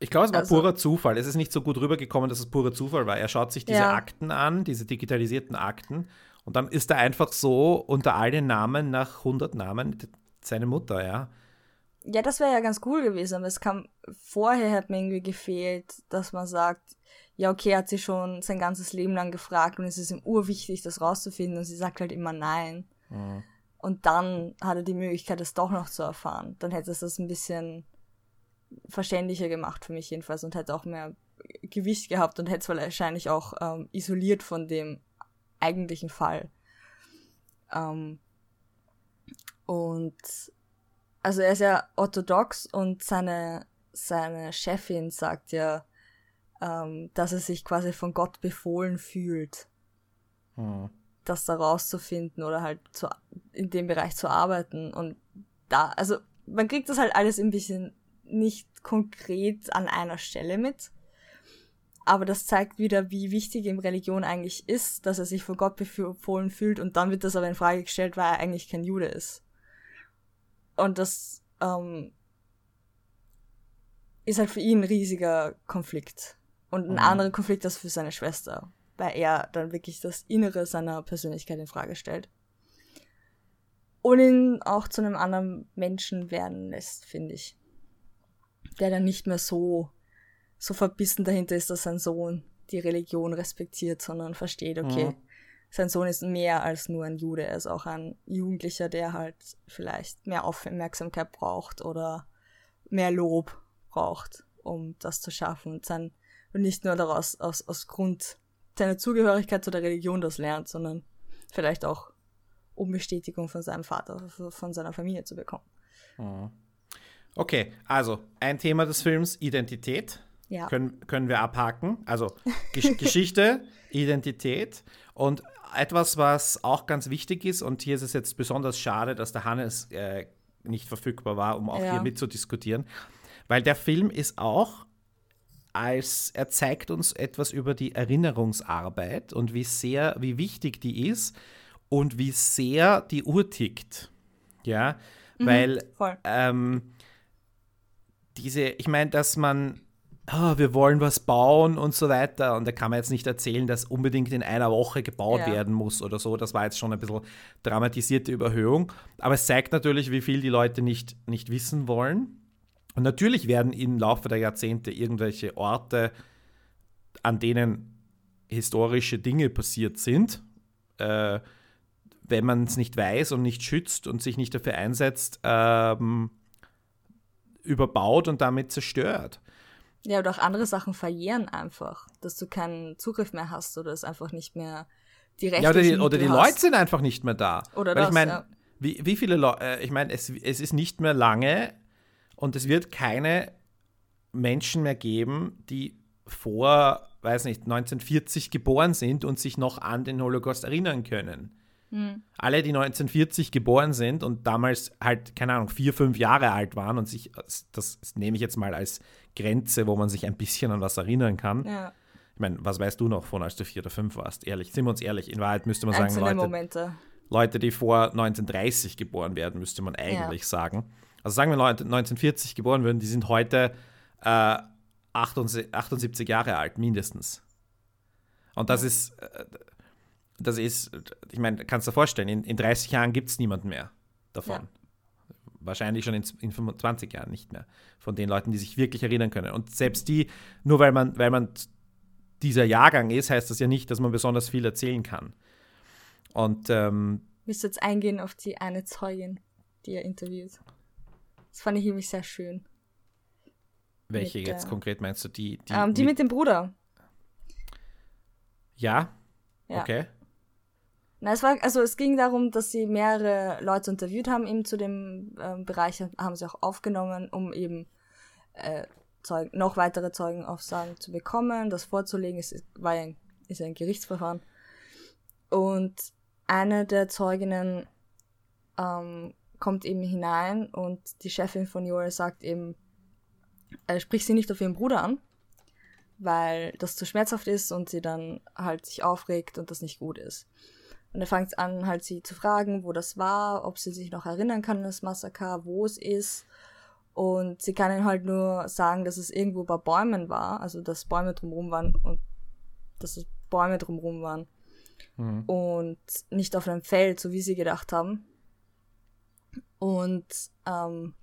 Ich glaube, es war also, purer Zufall. Es ist nicht so gut rübergekommen, dass es purer Zufall war. Er schaut sich diese ja. Akten an, diese digitalisierten Akten, und dann ist er einfach so unter all den Namen nach 100 Namen seine Mutter, ja. Ja, das wäre ja ganz cool gewesen, aber es kam vorher hat mir irgendwie gefehlt, dass man sagt, ja, okay, hat sie schon sein ganzes Leben lang gefragt und es ist ihm urwichtig, das rauszufinden und sie sagt halt immer nein. Mhm. Und dann hat er die Möglichkeit, das doch noch zu erfahren. Dann hätte es das ein bisschen verständlicher gemacht für mich jedenfalls und hätte auch mehr Gewicht gehabt und hätte es wahrscheinlich auch ähm, isoliert von dem eigentlichen Fall. Ähm, und also er ist ja orthodox und seine, seine Chefin sagt ja, ähm, dass er sich quasi von Gott befohlen fühlt, hm. das da rauszufinden oder halt zu, in dem Bereich zu arbeiten. Und da, also man kriegt das halt alles ein bisschen nicht konkret an einer Stelle mit. Aber das zeigt wieder, wie wichtig ihm Religion eigentlich ist, dass er sich von Gott befohlen fühlt und dann wird das aber in Frage gestellt, weil er eigentlich kein Jude ist. Und das, ähm, ist halt für ihn ein riesiger Konflikt. Und ein mhm. anderer Konflikt als für seine Schwester, weil er dann wirklich das Innere seiner Persönlichkeit in Frage stellt. Und ihn auch zu einem anderen Menschen werden lässt, finde ich. Der dann nicht mehr so, so verbissen dahinter ist, dass sein Sohn die Religion respektiert, sondern versteht, okay, mhm. Sein Sohn ist mehr als nur ein Jude, er ist auch ein Jugendlicher, der halt vielleicht mehr Aufmerksamkeit braucht oder mehr Lob braucht, um das zu schaffen und, sein, und nicht nur daraus aus, aus Grund seiner Zugehörigkeit zu der Religion das lernt, sondern vielleicht auch um Bestätigung von seinem Vater, von seiner Familie zu bekommen. Mhm. Okay, also ein Thema des Films Identität. Ja. Können, können wir abhaken. Also Gesch *laughs* Geschichte, Identität und etwas, was auch ganz wichtig ist, und hier ist es jetzt besonders schade, dass der Hannes äh, nicht verfügbar war, um auch ja. hier mitzudiskutieren, weil der Film ist auch als er zeigt uns etwas über die Erinnerungsarbeit und wie sehr, wie wichtig die ist und wie sehr die Uhr tickt. Ja, mhm, weil ähm, diese, ich meine, dass man oh, wir wollen was bauen und so weiter. Und da kann man jetzt nicht erzählen, dass unbedingt in einer Woche gebaut ja. werden muss oder so. Das war jetzt schon ein bisschen dramatisierte Überhöhung. Aber es zeigt natürlich, wie viel die Leute nicht, nicht wissen wollen. Und natürlich werden im Laufe der Jahrzehnte irgendwelche Orte, an denen historische Dinge passiert sind, äh, wenn man es nicht weiß und nicht schützt und sich nicht dafür einsetzt, ähm, überbaut und damit zerstört. Ja, oder auch andere Sachen verjähren einfach, dass du keinen Zugriff mehr hast oder es einfach nicht mehr die Rechte Ja, oder die, oder die Leute sind einfach nicht mehr da. Oder Weil das, ich meine, ja. wie, wie viele Leute, äh, ich meine, es, es ist nicht mehr lange und es wird keine Menschen mehr geben, die vor, weiß nicht, 1940 geboren sind und sich noch an den Holocaust erinnern können. Mhm. Alle, die 1940 geboren sind und damals halt, keine Ahnung, vier, fünf Jahre alt waren und sich, das, das nehme ich jetzt mal als Grenze, wo man sich ein bisschen an was erinnern kann. Ja. Ich meine, was weißt du noch von, als du vier oder fünf warst? Ehrlich, sind wir uns ehrlich. In Wahrheit müsste man sagen, Leute, Momente. Leute, die vor 1930 geboren werden, müsste man eigentlich ja. sagen. Also sagen wir Leute 1940 geboren würden, die sind heute äh, 78 Jahre alt, mindestens. Und das ja. ist, äh, das ist, ich meine, kannst du dir vorstellen, in, in 30 Jahren gibt es niemanden mehr davon. Ja. Wahrscheinlich schon in, in 25 Jahren nicht mehr. Von den Leuten, die sich wirklich erinnern können. Und selbst die, nur weil man, weil man dieser Jahrgang ist, heißt das ja nicht, dass man besonders viel erzählen kann. Und ähm, du jetzt eingehen auf die eine Zeugin, die er interviewt? Das fand ich nämlich sehr schön. Welche mit, jetzt äh, konkret meinst du? Die, die, ähm, die mit, mit dem Bruder. Ja? ja. Okay. Na, es war, also es ging darum, dass sie mehrere Leute interviewt haben, eben zu dem äh, Bereich, haben sie auch aufgenommen, um eben äh, Zeug, noch weitere Zeugenaussagen zu bekommen, das vorzulegen. Es ist, war ein, ist ein Gerichtsverfahren. Und eine der Zeuginnen ähm, kommt eben hinein und die Chefin von Joel sagt eben, äh, sprich sie nicht auf ihren Bruder an, weil das zu schmerzhaft ist und sie dann halt sich aufregt und das nicht gut ist. Und er fängt an, halt sie zu fragen, wo das war, ob sie sich noch erinnern kann an das Massaker, wo es ist. Und sie kann ihm halt nur sagen, dass es irgendwo bei Bäumen war, also dass Bäume drumherum waren und dass es Bäume drumherum waren. Mhm. Und nicht auf einem Feld, so wie sie gedacht haben. Und ähm,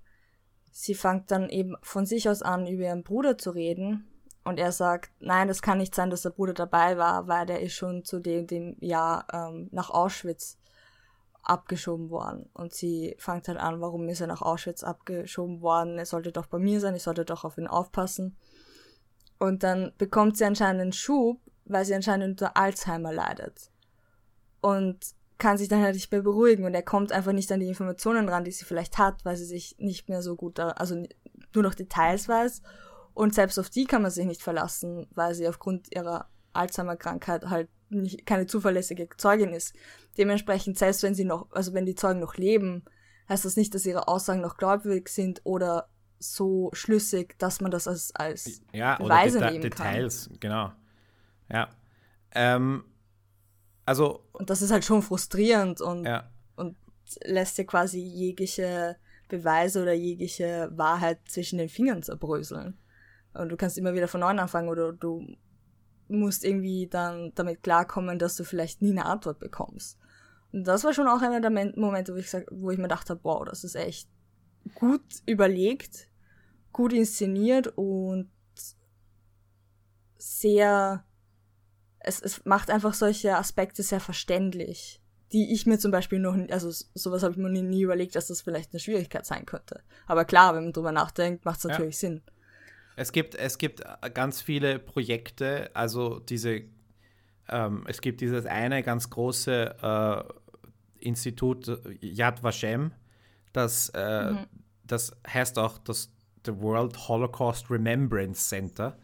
sie fängt dann eben von sich aus an, über ihren Bruder zu reden und er sagt, nein, das kann nicht sein, dass der Bruder dabei war, weil der ist schon zu dem, dem Jahr ähm, nach Auschwitz abgeschoben worden. Und sie fängt halt an, warum ist er nach Auschwitz abgeschoben worden? Er sollte doch bei mir sein, ich sollte doch auf ihn aufpassen. Und dann bekommt sie anscheinend einen Schub, weil sie anscheinend unter Alzheimer leidet. Und kann sich dann halt nicht mehr beruhigen und er kommt einfach nicht an die Informationen ran, die sie vielleicht hat, weil sie sich nicht mehr so gut, also nur noch Details weiß und selbst auf die kann man sich nicht verlassen, weil sie aufgrund ihrer Alzheimer-Krankheit halt nicht, keine zuverlässige Zeugin ist. Dementsprechend, selbst wenn sie noch, also wenn die Zeugen noch leben, heißt das nicht, dass ihre Aussagen noch glaubwürdig sind oder so schlüssig, dass man das als, als ja, Beweise Deta nehmen Details, kann. genau. Ja. Ähm, also. Und das ist halt schon frustrierend und, ja. und lässt dir quasi jegliche Beweise oder jegliche Wahrheit zwischen den Fingern zerbröseln. Und du kannst immer wieder von neuem anfangen oder du musst irgendwie dann damit klarkommen, dass du vielleicht nie eine Antwort bekommst. Und das war schon auch einer der Momente, wo ich, sag, wo ich mir dachte, wow, das ist echt gut überlegt, gut inszeniert und sehr, es, es macht einfach solche Aspekte sehr verständlich, die ich mir zum Beispiel noch, also sowas habe ich mir nie überlegt, dass das vielleicht eine Schwierigkeit sein könnte. Aber klar, wenn man drüber nachdenkt, macht es natürlich ja. Sinn. Es gibt, es gibt ganz viele Projekte, also diese, ähm, es gibt dieses eine ganz große äh, Institut Yad Vashem, das, äh, mhm. das heißt auch das The World Holocaust Remembrance Center.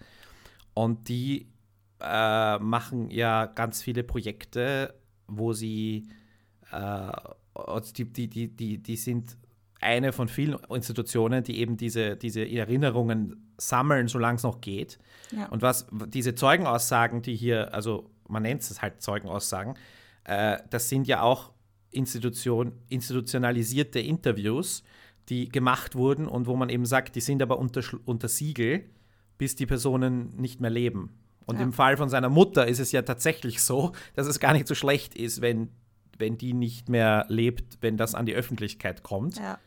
Und die äh, machen ja ganz viele Projekte, wo sie, äh, die, die, die, die, die sind eine von vielen Institutionen, die eben diese, diese Erinnerungen sammeln, solange es noch geht. Ja. Und was diese Zeugenaussagen, die hier, also man nennt es halt Zeugenaussagen, äh, das sind ja auch Institution, institutionalisierte Interviews, die gemacht wurden und wo man eben sagt, die sind aber unter, unter Siegel, bis die Personen nicht mehr leben. Und ja. im Fall von seiner Mutter ist es ja tatsächlich so, dass es gar nicht so schlecht ist, wenn, wenn die nicht mehr lebt, wenn das an die Öffentlichkeit kommt. Ja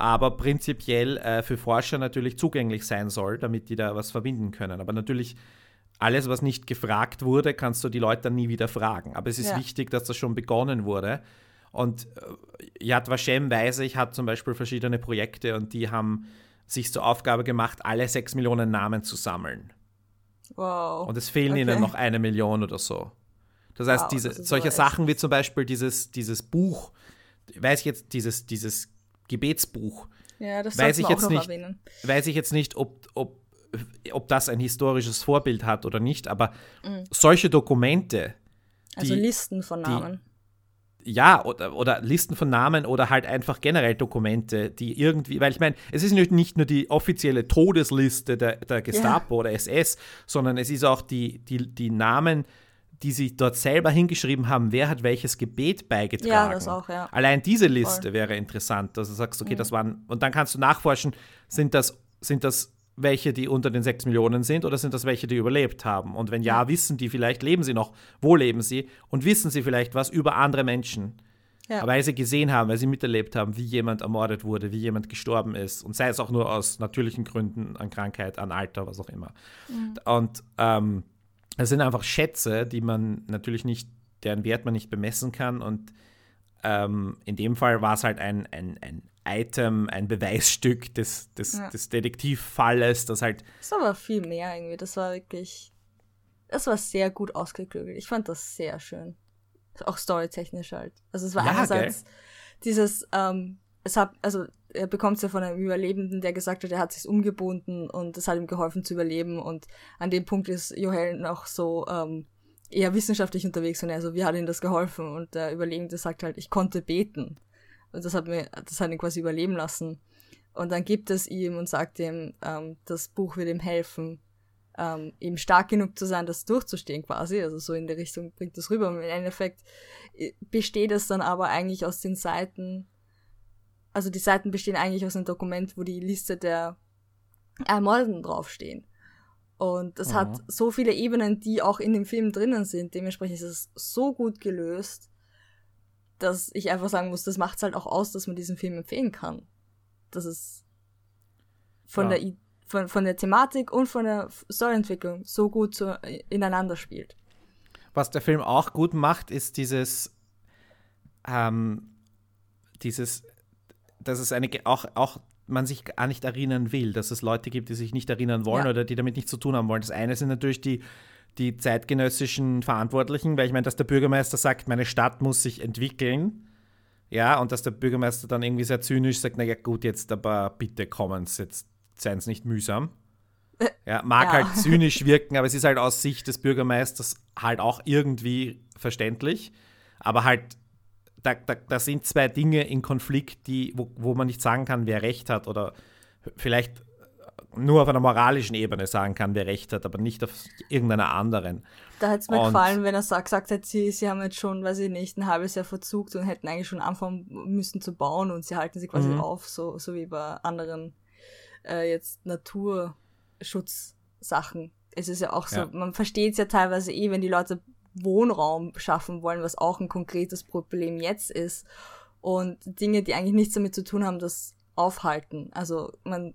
aber prinzipiell äh, für Forscher natürlich zugänglich sein soll, damit die da was verbinden können. Aber natürlich, alles, was nicht gefragt wurde, kannst du die Leute dann nie wieder fragen. Aber es ist ja. wichtig, dass das schon begonnen wurde. Und äh, Yad Vashem, weiß ich, hat zum Beispiel verschiedene Projekte und die haben sich zur Aufgabe gemacht, alle sechs Millionen Namen zu sammeln. Wow. Und es fehlen okay. ihnen noch eine Million oder so. Das heißt, wow, diese, das solche Sachen wie zum Beispiel dieses, dieses Buch, weiß ich jetzt, dieses, dieses Gebetsbuch. Ja, das weiß ich jetzt nicht, erwähnen. Weiß ich jetzt nicht, ob, ob, ob das ein historisches Vorbild hat oder nicht, aber mhm. solche Dokumente. Also die, Listen von Namen. Die, ja, oder, oder Listen von Namen oder halt einfach generell Dokumente, die irgendwie, weil ich meine, es ist nicht nur die offizielle Todesliste der, der Gestapo ja. oder SS, sondern es ist auch die, die, die Namen die sie dort selber hingeschrieben haben, wer hat welches Gebet beigetragen. Ja, das auch, ja. Allein diese Liste Voll. wäre interessant, dass du sagst, okay, mhm. das waren, und dann kannst du nachforschen, sind das, sind das welche, die unter den sechs Millionen sind oder sind das welche, die überlebt haben? Und wenn ja, wissen die vielleicht, leben sie noch, wo leben sie und wissen sie vielleicht was über andere Menschen? Ja. Weil sie gesehen haben, weil sie miterlebt haben, wie jemand ermordet wurde, wie jemand gestorben ist. Und sei es auch nur aus natürlichen Gründen, an Krankheit, an Alter, was auch immer. Mhm. Und ähm, das sind einfach Schätze, die man natürlich nicht, deren Wert man nicht bemessen kann. Und ähm, in dem Fall war es halt ein, ein, ein Item, ein Beweisstück des, des, ja. des Detektivfalles, das halt. Das war aber viel mehr irgendwie. Das war wirklich. Das war sehr gut ausgeklügelt. Ich fand das sehr schön. Auch storytechnisch halt. Also es war ja, einerseits gell? dieses, ähm, es hat, also er bekommt es ja von einem Überlebenden, der gesagt hat, er hat sich umgebunden und es hat ihm geholfen zu überleben. Und an dem Punkt ist Joel noch so ähm, eher wissenschaftlich unterwegs und er so, wie hat ihm das geholfen? Und der Überlebende sagt halt, ich konnte beten. Und das hat mir, das hat ihn quasi überleben lassen. Und dann gibt es ihm und sagt ihm, ähm, das Buch wird ihm helfen, ähm, eben stark genug zu sein, das durchzustehen quasi. Also so in der Richtung bringt das rüber. Und im Endeffekt äh, besteht es dann aber eigentlich aus den Seiten also die Seiten bestehen eigentlich aus einem Dokument, wo die Liste der Ermordeten draufstehen. Und es hat mhm. so viele Ebenen, die auch in dem Film drinnen sind. Dementsprechend ist es so gut gelöst, dass ich einfach sagen muss, das macht es halt auch aus, dass man diesen Film empfehlen kann. Dass es von, ja. der, von, von der Thematik und von der Storyentwicklung so gut so ineinander spielt. Was der Film auch gut macht, ist dieses, ähm, dieses dass es eine auch, auch man sich gar nicht erinnern will, dass es Leute gibt, die sich nicht erinnern wollen ja. oder die damit nichts zu tun haben wollen. Das eine sind natürlich die, die zeitgenössischen Verantwortlichen, weil ich meine, dass der Bürgermeister sagt, meine Stadt muss sich entwickeln. Ja, und dass der Bürgermeister dann irgendwie sehr zynisch sagt, naja gut, jetzt aber bitte kommen Sie, jetzt seien Sie nicht mühsam. *laughs* Ja, mag ja. halt zynisch wirken, aber es ist halt aus Sicht des Bürgermeisters halt auch irgendwie verständlich. Aber halt da, da, da sind zwei Dinge in Konflikt, die, wo, wo man nicht sagen kann, wer recht hat oder vielleicht nur auf einer moralischen Ebene sagen kann, wer recht hat, aber nicht auf irgendeiner anderen. Da hätte es mir und, gefallen, wenn er gesagt hätte, sie, sie haben jetzt schon, weiß ich nicht, ein halbes Jahr verzugt und hätten eigentlich schon anfangen müssen zu bauen und sie halten sie quasi mhm. auf, so, so wie bei anderen äh, jetzt Natur Brandschutzsachen. Es ist ja auch so, ja. man versteht es ja teilweise eh, wenn die Leute Wohnraum schaffen wollen, was auch ein konkretes Problem jetzt ist. Und Dinge, die eigentlich nichts damit zu tun haben, das aufhalten. Also man,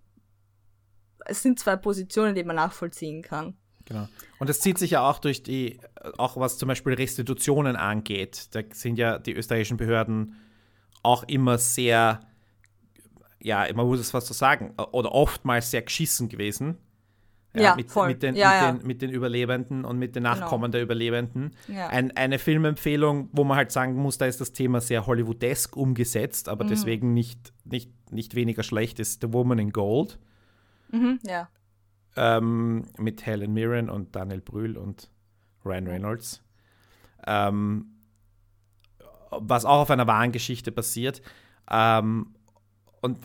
es sind zwei Positionen, die man nachvollziehen kann. Genau. Und es zieht sich ja auch durch die, auch was zum Beispiel Restitutionen angeht. Da sind ja die österreichischen Behörden auch immer sehr, ja, man muss es fast so sagen, oder oftmals sehr geschissen gewesen. Ja, mit. Mit den, ja, mit. Den, mit den Überlebenden und mit den genau. Nachkommen genau. der Überlebenden. Ein, eine Filmempfehlung, wo man halt sagen muss, da ist das Thema sehr Hollywoodesk umgesetzt, aber mhm. deswegen nicht, nicht, nicht weniger schlecht, ist The Woman in Gold. Mhm, ja. Ähm, mit Helen Mirren und Daniel Brühl und Ryan Reynolds. Ähm, was auch auf einer wahren Geschichte basiert. Ähm, und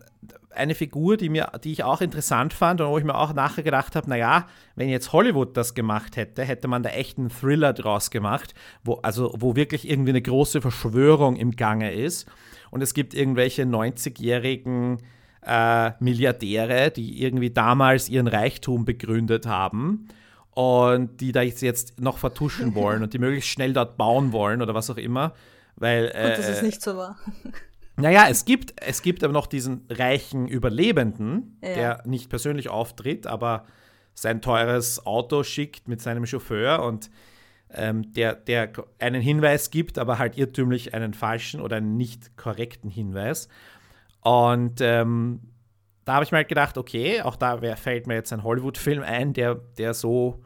eine Figur, die, mir, die ich auch interessant fand und wo ich mir auch nachher gedacht habe, naja, wenn jetzt Hollywood das gemacht hätte, hätte man da echt einen Thriller draus gemacht, wo, also, wo wirklich irgendwie eine große Verschwörung im Gange ist. Und es gibt irgendwelche 90-jährigen äh, Milliardäre, die irgendwie damals ihren Reichtum begründet haben und die da jetzt noch vertuschen *laughs* wollen und die möglichst schnell dort bauen wollen oder was auch immer. Weil, äh, und das ist nicht so wahr. Naja, es gibt, es gibt aber noch diesen reichen Überlebenden, ja. der nicht persönlich auftritt, aber sein teures Auto schickt mit seinem Chauffeur und ähm, der, der einen Hinweis gibt, aber halt irrtümlich einen falschen oder einen nicht korrekten Hinweis. Und ähm, da habe ich mir halt gedacht, okay, auch da fällt mir jetzt ein Hollywood-Film ein, der, der so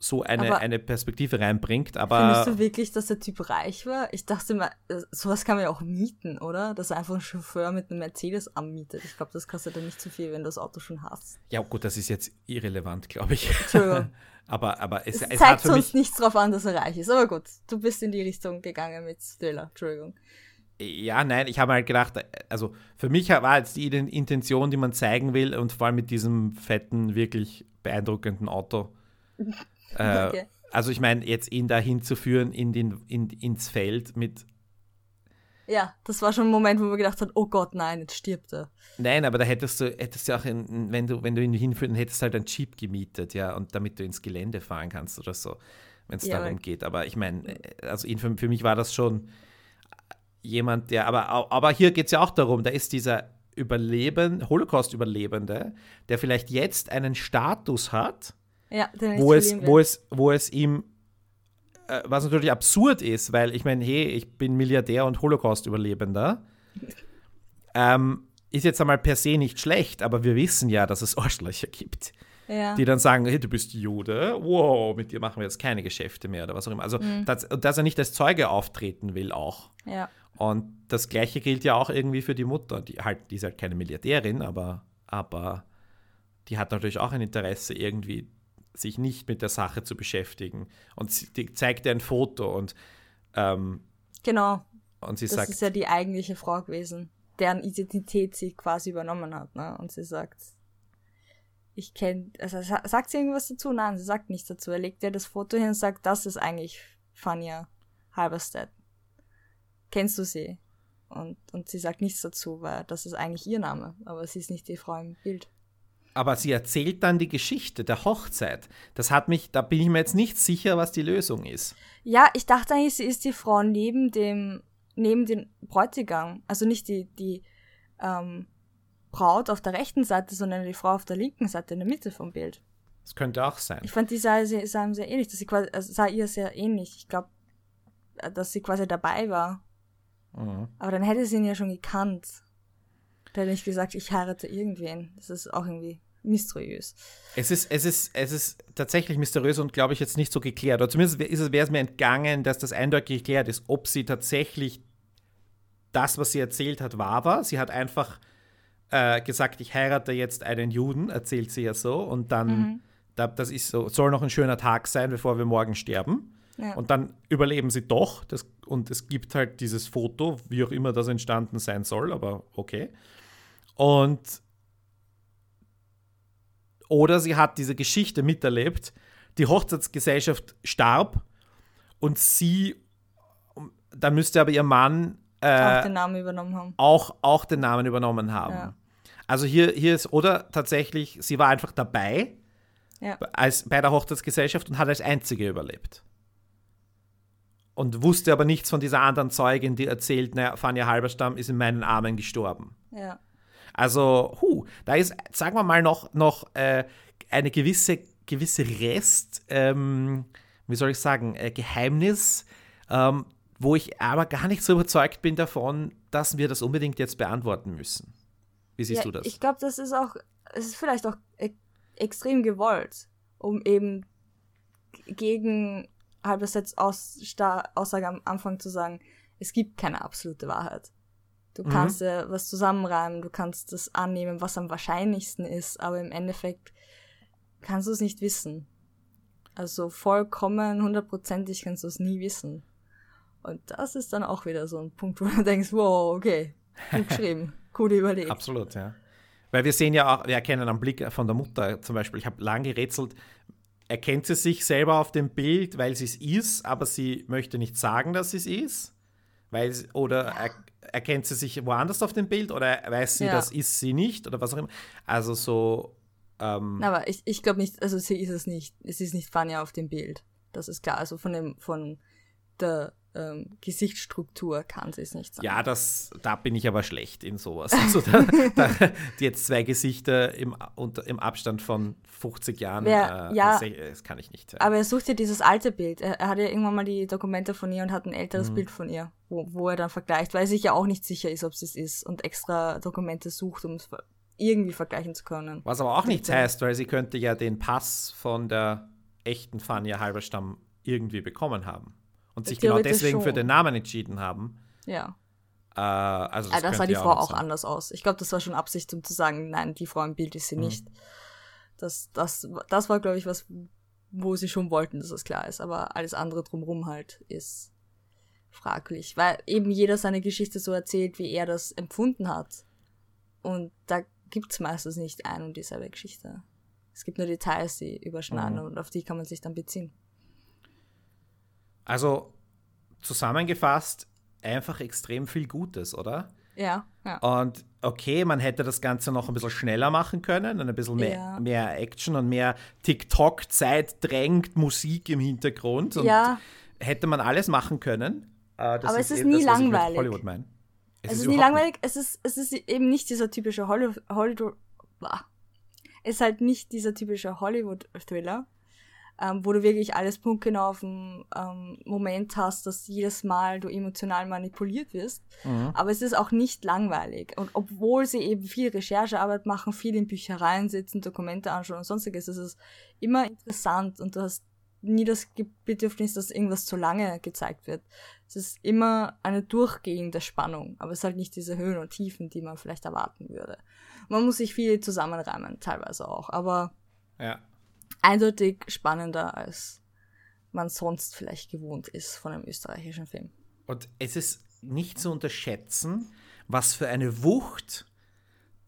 so eine, eine Perspektive reinbringt. Aber findest du wirklich, dass der Typ reich war? Ich dachte mal, äh, sowas kann man ja auch mieten, oder? Dass er einfach einen Chauffeur mit einem Mercedes anmietet. Ich glaube, das kostet dann nicht zu viel, wenn du das Auto schon hast. Ja, gut, das ist jetzt irrelevant, glaube ich. *laughs* Aber, aber es, es, es zeigt uns nichts drauf an, dass er reich ist. Aber gut, du bist in die Richtung gegangen mit Thriller. Entschuldigung. Ja, nein, ich habe halt gedacht, also für mich war jetzt die Intention, die man zeigen will und vor allem mit diesem fetten, wirklich beeindruckenden Auto. *laughs* Äh, okay. Also ich meine, jetzt ihn da hinzuführen in den, in, ins Feld mit. Ja, das war schon ein Moment, wo man gedacht hat, oh Gott, nein, jetzt stirbt er. Nein, aber da hättest du, hättest du auch, in, wenn du, wenn du ihn hinführen, hättest du halt einen Jeep gemietet, ja, und damit du ins Gelände fahren kannst oder so, wenn es ja, darum geht. Aber ich meine, äh, also ihn, für, für mich war das schon jemand, der, aber, aber hier geht es ja auch darum, da ist dieser Überleben, Holocaust-Überlebende, der vielleicht jetzt einen Status hat, ja, wo, es, wo, es, wo es ihm, äh, was natürlich absurd ist, weil ich meine, hey, ich bin Milliardär und Holocaust-Überlebender. ähm, ist jetzt einmal per se nicht schlecht, aber wir wissen ja, dass es Arschlöcher gibt. Ja. Die dann sagen, hey, du bist Jude, wow, mit dir machen wir jetzt keine Geschäfte mehr oder was auch immer. Also, mhm. dass, dass er nicht als Zeuge auftreten will auch. Ja. Und das Gleiche gilt ja auch irgendwie für die Mutter. Die, halt, die ist halt keine Milliardärin, aber, aber die hat natürlich auch ein Interesse, irgendwie sich nicht mit der Sache zu beschäftigen. Und sie zeigt ihr ein Foto und ähm, genau. Und sie das sagt, ist ja die eigentliche Frau gewesen, deren Identität sie quasi übernommen hat. Ne? Und sie sagt, ich kenne, also sagt sie irgendwas dazu? Nein, sie sagt nichts dazu. Er legt ihr das Foto hin und sagt, das ist eigentlich Fania Halberstadt. Kennst du sie? Und, und sie sagt nichts dazu, weil das ist eigentlich ihr Name, aber sie ist nicht die Frau im Bild aber sie erzählt dann die Geschichte der Hochzeit. Das hat mich, da bin ich mir jetzt nicht sicher, was die Lösung ist. Ja, ich dachte eigentlich, sie ist die Frau neben dem, neben dem Bräutigam. Also nicht die, die ähm, Braut auf der rechten Seite, sondern die Frau auf der linken Seite in der Mitte vom Bild. Das könnte auch sein. Ich fand, die sah, sah ihm sehr ähnlich. Dass sie quasi, also sah ihr sehr ähnlich. Ich glaube, dass sie quasi dabei war. Mhm. Aber dann hätte sie ihn ja schon gekannt. Da hätte ich gesagt, ich heirate irgendwen. Das ist auch irgendwie mysteriös. Es ist, es ist, es ist tatsächlich mysteriös und glaube ich jetzt nicht so geklärt. Oder zumindest wäre es mir entgangen, dass das eindeutig geklärt ist, ob sie tatsächlich das, was sie erzählt hat, wahr war. Sie hat einfach äh, gesagt, ich heirate jetzt einen Juden, erzählt sie ja so. Und dann, mhm. da, das ist so, soll noch ein schöner Tag sein, bevor wir morgen sterben. Ja. Und dann überleben sie doch. Das, und es gibt halt dieses Foto, wie auch immer das entstanden sein soll, aber okay. Und oder sie hat diese Geschichte miterlebt. Die Hochzeitsgesellschaft starb und sie, dann müsste aber ihr Mann äh, auch den Namen übernommen haben. Auch, auch den Namen übernommen haben. Ja. Also hier, hier ist, oder tatsächlich, sie war einfach dabei Ja. als, bei der Hochzeitsgesellschaft und hat als einzige überlebt. Und wusste aber nichts von dieser anderen Zeugin, die erzählt, naja, Fania Halberstam ist in meinen Armen gestorben. Ja. Also, hu, da ist, sagen wir mal, noch, noch äh, eine gewisse, gewisse Rest, ähm, wie soll ich sagen, äh, Geheimnis, ähm, wo ich aber gar nicht so überzeugt bin davon, dass wir das unbedingt jetzt beantworten müssen. Wie siehst ja, du das? Ich glaube, das ist auch, es ist vielleicht auch e extrem gewollt, um eben gegen Halbersetz Aus Aussage am Anfang zu sagen, es gibt keine absolute Wahrheit. Du Mhm. kannst ja was zusammenreimen, du kannst das annehmen, was am wahrscheinlichsten ist, aber im Endeffekt kannst du es nicht wissen. Also vollkommen, hundertprozentig kannst du es nie wissen. Und das ist dann auch wieder so ein Punkt, wo du *laughs* denkst, wow, okay, gut geschrieben, *laughs* gut überlegt. Absolut, ja. Weil wir sehen ja auch, wir erkennen am Blick von der Mutter zum Beispiel, ich habe lange gerätselt, erkennt sie sich selber auf dem Bild, weil sie es ist, aber sie möchte nicht sagen, dass sie es ist? Weil, sie- oder er, erkennt sie sich woanders auf dem Bild oder weiß sie, Ja. das ist sie nicht oder was auch immer? Also so, ähm, Aber ich, ich glaube nicht, also sie ist es nicht. Es ist nicht Fania auf dem Bild. Das ist klar. Also von dem, von der ähm, Gesichtsstruktur kann sie es nicht sein. ja, das, da bin ich aber schlecht in sowas. Also da, da, die jetzt zwei Gesichter im, unter, im Abstand von 50 Jahren, Wer- äh, ja. das, das kann ich nicht. Aber er sucht ja dieses alte Bild. Er, er hat ja irgendwann mal die Dokumente von ihr und hat ein Mhm. älteres Bild von ihr, wo, wo er dann vergleicht, weil er sich ja auch nicht sicher ist, ob sie es ist und extra Dokumente sucht, um es irgendwie vergleichen zu können. Was aber auch nichts heißt, weil sie könnte ja den Pass von der echten Fania Halberstamm irgendwie bekommen haben. Und sich genau deswegen für schon. den Namen entschieden haben. Ja. Äh, also Das, ah, da sah die ja Frau auch sein. anders aus. Ich glaube, das war schon Absicht, um zu sagen, nein, die Frau im Bild ist sie Mhm. nicht. Das, das, das war, glaube ich, was, wo sie schon wollten, dass es klar ist. Aber alles andere drumherum halt ist fraglich. Weil eben jeder seine Geschichte so erzählt, wie er das empfunden hat. Und da gibt's meistens nicht ein und dieselbe Geschichte. Es gibt nur Details, die überschneiden Mhm. und auf die kann man sich dann beziehen. Also zusammengefasst, einfach extrem viel Gutes, oder? Ja, ja. Und okay, man hätte das Ganze noch ein bisschen schneller machen können und ein bisschen mehr, Ja. mehr Action und mehr TikTok-Zeit drängt Musik im Hintergrund. Und Ja. hätte man alles machen können. Äh, das Aber es ist eben nie das, langweilig. Hollywood meine. Es ist überhaupt nie nicht. langweilig, es ist, es ist eben nicht dieser typische Hollywood, Hollywood, es ist halt nicht dieser typische Hollywood-Thriller, ähm, wo du wirklich alles punktgenau auf den ähm, Moment hast, dass jedes Mal du emotional manipuliert wirst. Mhm. Aber es ist auch nicht langweilig. Und obwohl sie eben viel Recherchearbeit machen, viel in Büchereien sitzen, Dokumente anschauen und sonstiges, ist es immer interessant und du hast nie das Bedürfnis, dass irgendwas zu lange gezeigt wird. Es ist immer eine durchgehende Spannung, aber es ist halt nicht diese Höhen und Tiefen, die man vielleicht erwarten würde. Man muss sich viel zusammenreimen, teilweise auch, aber Ja. Eindeutig spannender, als man sonst vielleicht gewohnt ist von einem österreichischen Film. Und es ist nicht zu unterschätzen, was für eine Wucht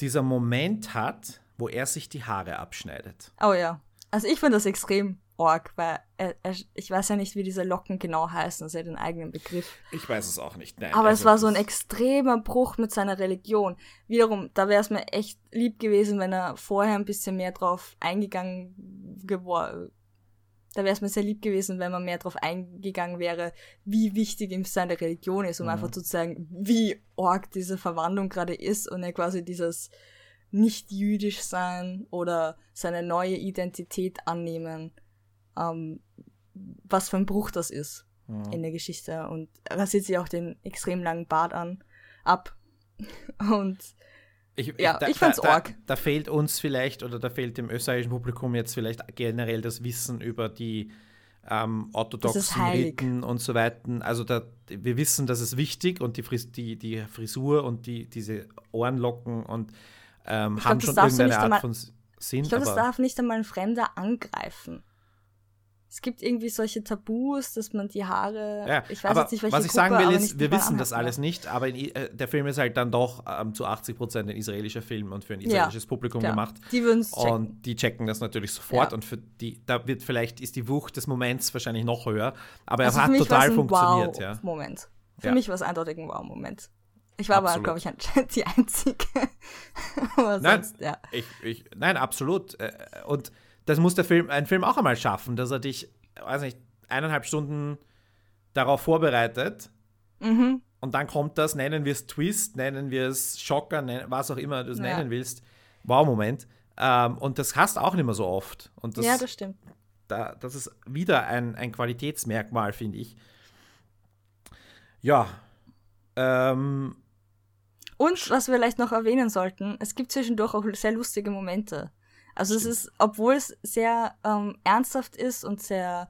dieser Moment hat, wo er sich die Haare abschneidet. Oh ja. Also ich finde das extrem arg, weil er, er, ich weiß ja nicht, wie diese Locken genau heißen, also er hat den eigenen Begriff. Ich weiß es auch nicht. Nein, Aber es also war so ein das- extremer Bruch mit seiner Religion. Wiederum, da wäre es mir echt lieb gewesen, wenn er vorher ein bisschen mehr drauf eingegangen geworden. Da wäre es mir sehr lieb gewesen, wenn man mehr drauf eingegangen wäre, wie wichtig ihm seine Religion ist, um Mhm. einfach zu zeigen, wie arg diese Verwandlung gerade ist und er quasi dieses nicht jüdisch sein oder seine neue Identität annehmen, ähm, was für ein Bruch das ist Mhm. in der Geschichte und rasiert sich auch den extrem langen Bart an, ab. *laughs* Und Ich, Ja, da, ich fand's da, da, arg. Da fehlt uns vielleicht oder da fehlt dem österreichischen Publikum jetzt vielleicht generell das Wissen über die ähm, orthodoxen. Riten und so weiter. Also da, wir wissen, das ist wichtig und die, Fris die, die Frisur und die, diese Ohrenlocken und ähm, haben glaub, das schon irgendeine Art einmal- von Sinn. ich glaube, das darf nicht einmal ein Fremder angreifen. Es gibt irgendwie solche Tabus, dass man die Haare. ja, ich weiß aber jetzt nicht, welche was ich Gruppe, sagen will, ist, wir wissen das alles nicht, aber in, äh, der Film ist halt dann doch ähm, zu 80 Prozent ein israelischer Film und für ein Ja, israelisches Publikum Klar, gemacht. Die würden es checken. Und die checken das natürlich sofort Ja. und für die, da wird vielleicht, ist die Wucht des Moments wahrscheinlich noch höher, aber Also er hat total funktioniert, ja. Wow-Moment. Für Ja. mich war es eindeutig ein Wow-Moment. Ich war Absolut. aber, glaube ich, anscheinend *laughs* die Einzige. *laughs* Nein, sonst, ja. ich, ich, nein, absolut. Äh, Und das muss der Film, ein Film auch einmal schaffen, dass er dich, weiß nicht, eineinhalb Stunden darauf vorbereitet. Mhm. Und dann kommt das, nennen wir es Twist, nennen wir es Schocker, was auch immer du es ja. nennen willst. Wow-Moment. Ähm, und das hast du auch nicht mehr so oft. Und das, ja, das stimmt. Da, das ist wieder ein, ein Qualitätsmerkmal, finde ich. Ja. Ähm, und was wir vielleicht noch erwähnen sollten, es gibt zwischendurch auch sehr lustige Momente. Also es ist, obwohl es sehr ähm, ernsthaft ist und sehr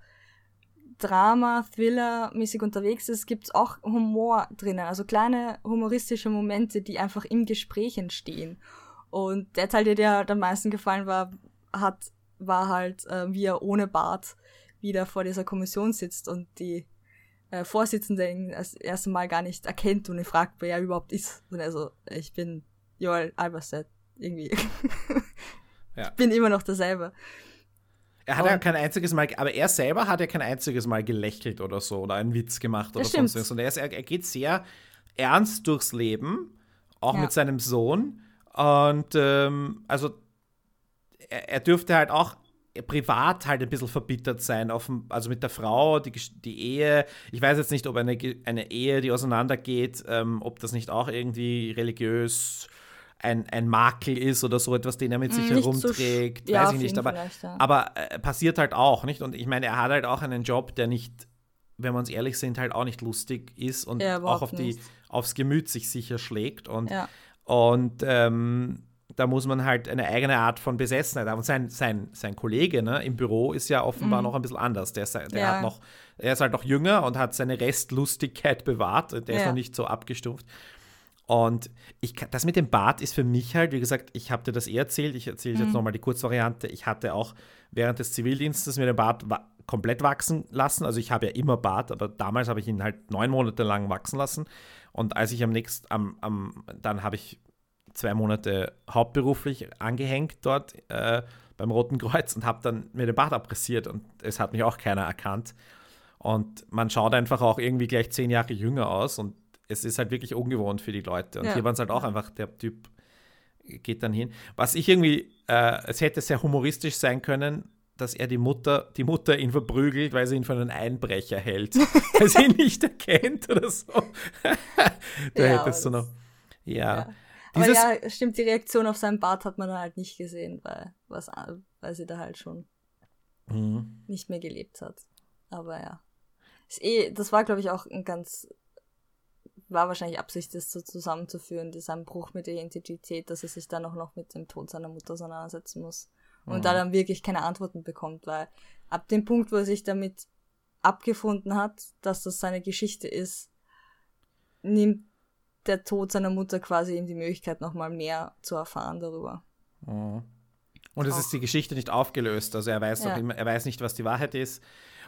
Drama, Thriller-mäßig unterwegs ist, gibt es auch Humor drinnen. Also kleine humoristische Momente, die einfach im Gespräch entstehen. Und der Teil, der dir am meisten gefallen war, hat, war halt, äh, wie er ohne Bart wieder vor dieser Kommission sitzt und die äh, Vorsitzende ihn das erste Mal gar nicht erkennt und ihn fragt, wer er überhaupt ist. Und also, ich bin Joel Alberstedt, irgendwie. *laughs* ja. Ich bin immer noch derselbe. Er hat und, ja kein einziges Mal, aber er selber hat ja kein einziges Mal gelächelt oder so oder einen Witz gemacht oder sonst was. Und er, ist, er, geht sehr ernst durchs Leben, auch ja. mit seinem Sohn. Und ähm, also er, er dürfte halt auch privat halt ein bisschen verbittert sein, auf, also mit der Frau, die, die Ehe. Ich weiß jetzt nicht, ob eine, eine Ehe, die auseinandergeht, ähm, ob das nicht auch irgendwie religiös ein, ein Makel ist oder so etwas, den er mit sich nicht herumträgt. So weiß ich nicht, aber, ja. aber äh, passiert halt auch, nicht? Und ich meine, er hat halt auch einen Job, der nicht, wenn wir uns ehrlich sind, halt auch nicht lustig ist und ja, auch auf die, aufs Gemüt sich sicher schlägt. Und, ja. und ähm, da muss man halt eine eigene Art von Besessenheit haben. Und sein, sein, sein Kollege ne, im Büro ist ja offenbar mhm. noch ein bisschen anders. Der, ist, der ja. hat noch, er ist halt noch jünger und hat seine Restlustigkeit bewahrt. Der ja. ist noch nicht so abgestumpft. Und ich, das mit dem Bart ist für mich halt, wie gesagt, ich habe dir das eh erzählt, ich erzähle mhm. jetzt nochmal die Kurzvariante. Ich hatte auch während des Zivildienstes mir den Bart wa komplett wachsen lassen. Also ich habe ja immer Bart, aber damals habe ich ihn halt neun Monate lang wachsen lassen. Und als ich am nächsten, am, am, dann habe ich zwei Monate hauptberuflich angehängt dort äh, beim Roten Kreuz und habe dann mir den Bart abrasiert und es hat mich auch keiner erkannt. Und man schaut einfach auch irgendwie gleich zehn Jahre jünger aus und es ist halt wirklich ungewohnt für die Leute. Und ja. hier waren es halt auch einfach, der Typ geht dann hin. Was ich irgendwie, äh, es hätte sehr humoristisch sein können, dass er die Mutter, die Mutter ihn verprügelt, weil sie ihn für einen Einbrecher hält, *laughs* weil sie ihn nicht erkennt oder so. *laughs* da ja, hättest du noch. Ja. ja. Aber ja, stimmt, die Reaktion auf seinen Bart hat man dann halt nicht gesehen, weil, was, weil sie da halt schon mhm. nicht mehr gelebt hat. Aber ja. Eh, das war, glaube ich, auch ein ganz, war wahrscheinlich Absicht, das so zusammenzuführen, dieser Bruch mit der Identität, dass er sich dann auch noch mit dem Tod seiner Mutter auseinandersetzen muss. Und mhm. da dann wirklich keine Antworten bekommt, weil ab dem Punkt, wo er sich damit abgefunden hat, dass das seine Geschichte ist, nimmt der Tod seiner Mutter quasi ihm die Möglichkeit, nochmal mehr zu erfahren darüber. Mhm. Und es ist die Geschichte nicht aufgelöst. Also er weiß, ja. immer, er weiß nicht, was die Wahrheit ist.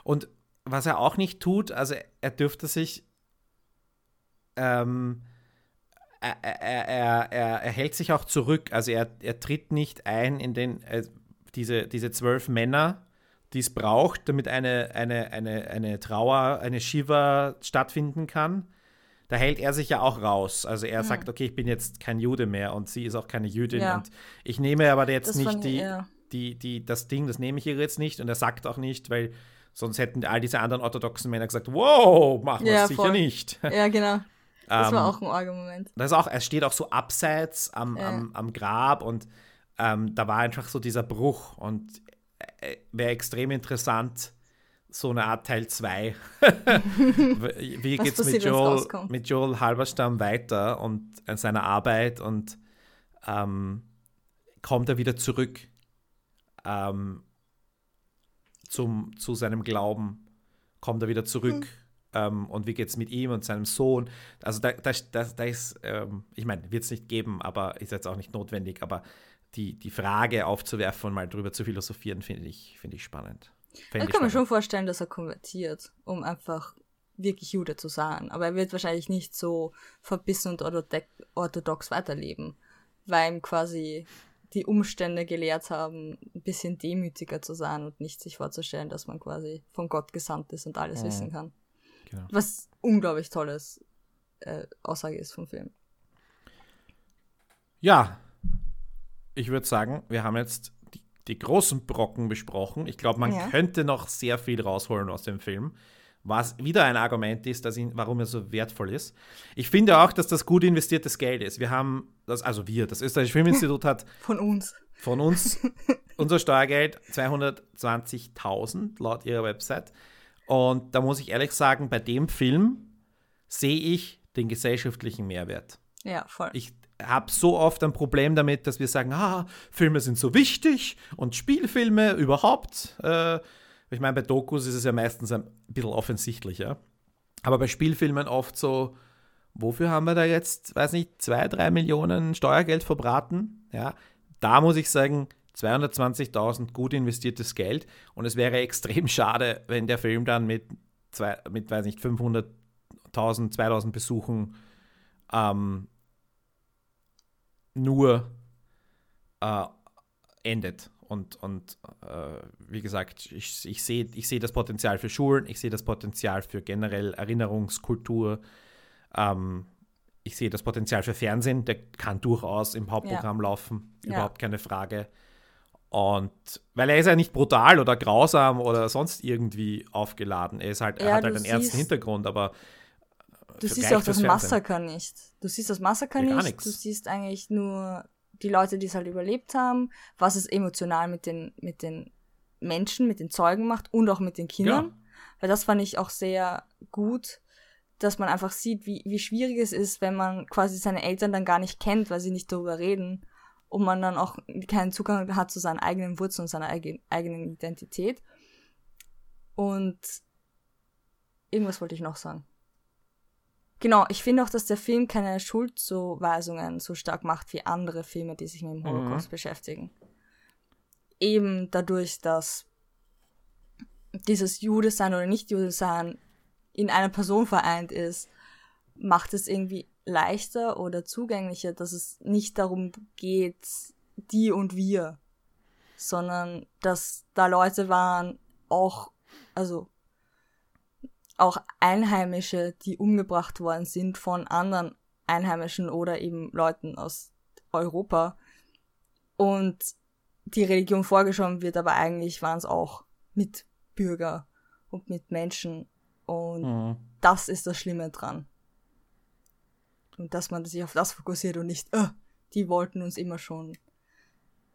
Und was er auch nicht tut, also er dürfte sich ähm, er, er, er, er, hält sich auch zurück. Also er, er tritt nicht ein in den äh, diese, diese zwölf Männer, die es braucht, damit eine, eine, eine, eine Trauer, eine Shiva stattfinden kann da hält er sich ja auch raus. Also er mhm. sagt, okay, ich bin jetzt kein Jude mehr und sie ist auch keine Jüdin ja. und ich nehme aber jetzt das nicht die, ja. die, die, das Ding, das nehme ich ihr jetzt nicht und er sagt auch nicht, weil sonst hätten all diese anderen orthodoxen Männer gesagt, wow, machen wir ja, sicher nicht. Ja, genau. Das war ähm, auch ein Argument. Das ist auch, es steht auch so abseits am, ja. am, am Grab und ähm, da war einfach so dieser Bruch und äh, wäre extrem interessant, so eine Art Teil 2. *laughs* Wie geht es mit Joel, mit Joel Halberstam weiter und an seiner Arbeit und ähm, kommt er wieder zurück ähm, zum, zu seinem Glauben? Kommt er wieder zurück? Mhm. Ähm, und wie geht es mit ihm und seinem Sohn? Also da, da, da, da ist, ähm, ich meine, wird es nicht geben, aber ist jetzt auch nicht notwendig, aber die, die Frage aufzuwerfen und mal drüber zu philosophieren, finde ich, find ich spannend. Fänd ich kann mir schon vorstellen, dass er konvertiert, um einfach wirklich Jude zu sein. Aber er wird wahrscheinlich nicht so verbissen und orthodox weiterleben, weil ihm quasi die Umstände gelehrt haben, ein bisschen demütiger zu sein und nicht sich vorzustellen, dass man quasi von Gott gesandt ist und alles mhm. wissen kann. Genau. Was unglaublich tolles äh, Aussage ist vom Film. Ja, ich würde sagen, wir haben jetzt die großen Brocken besprochen. Ich glaube, man ja. könnte noch sehr viel rausholen aus dem Film was wieder ein Argument ist, dass ihn, warum er so wertvoll ist. Ich finde auch, dass das gut investiertes Geld ist. Wir haben, das, also wir, das Österreichische Filminstitut hat *laughs* von uns, von uns *laughs* unser Steuergeld 220.000 laut ihrer Website. Und da muss ich ehrlich sagen, bei dem Film sehe ich den gesellschaftlichen Mehrwert. Ja, voll. Ich habe so oft ein Problem damit, dass wir sagen, ah, Filme sind so wichtig und Spielfilme überhaupt. Äh, ich meine, bei Dokus ist es ja meistens ein bisschen offensichtlicher. Aber bei Spielfilmen oft so, wofür haben wir da jetzt, weiß nicht, zwei, drei Millionen Steuergeld verbraten? Ja, da muss ich sagen, 220.000 gut investiertes Geld. Und es wäre extrem schade, wenn der Film dann mit, zwei, mit weiß nicht, 500.000, 2.000 Besuchen ähm, nur äh, endet. Und, und äh, wie gesagt, ich, ich sehe ich seh das Potenzial für Schulen, ich sehe das Potenzial für generell Erinnerungskultur, ähm, ich sehe das Potenzial für Fernsehen, der kann durchaus im Hauptprogramm ja. laufen, überhaupt ja. keine Frage. Und weil er ist ja nicht brutal oder grausam oder sonst irgendwie aufgeladen. Er ist halt, ja, er hat halt einen ernsten Hintergrund, aber du siehst auch das Massaker nicht. Du siehst das Massaker nicht. Nix. Du siehst eigentlich nur die Leute, die es halt überlebt haben, was es emotional mit den, mit den Menschen, mit den Zeugen macht und auch mit den Kindern. Ja. Weil das fand ich auch sehr gut, dass man einfach sieht, wie, wie schwierig es ist, wenn man quasi seine Eltern dann gar nicht kennt, weil sie nicht darüber reden und man dann auch keinen Zugang hat zu seinen eigenen Wurzeln und seiner eigenen Identität. Und irgendwas wollte ich noch sagen. Genau, ich finde auch, dass der Film keine Schuldzuweisungen so stark macht wie andere Filme, die sich mit dem Holocaust mhm. beschäftigen. Eben dadurch, dass dieses Jude-Sein oder Nicht-Jude-Sein in einer Person vereint ist, macht es irgendwie leichter oder zugänglicher, dass es nicht darum geht, die und wir, sondern dass da Leute waren, auch, also auch Einheimische, die umgebracht worden sind von anderen Einheimischen oder eben Leuten aus Europa. Und die Religion vorgeschoben wird, aber eigentlich waren es auch Mitbürger und Mitmenschen. Und mhm. das ist das Schlimme dran. Und dass man sich auf das fokussiert und nicht, äh, die wollten uns immer schon,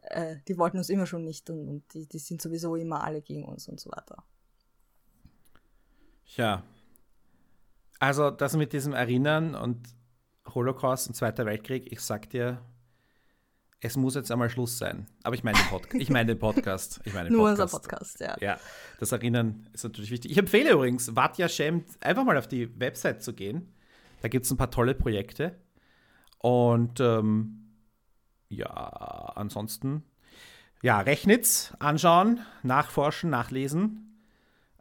äh, die wollten uns immer schon nicht und, und die, die sind sowieso immer alle gegen uns und so weiter. Ja. Also das mit diesem Erinnern und Holocaust und Zweiter Weltkrieg, ich sag dir, es muss jetzt einmal Schluss sein. Aber ich meine den, Pod ich mein den Podcast. Ich meine *laughs* Nur unser Podcast, ja. Ja, das Erinnern ist natürlich wichtig. Ich empfehle übrigens, Watja Shem, einfach mal auf die Website zu gehen. Da gibt es ein paar tolle Projekte. Und ähm, ja, ansonsten, ja, Rechnitz anschauen, nachforschen, nachlesen.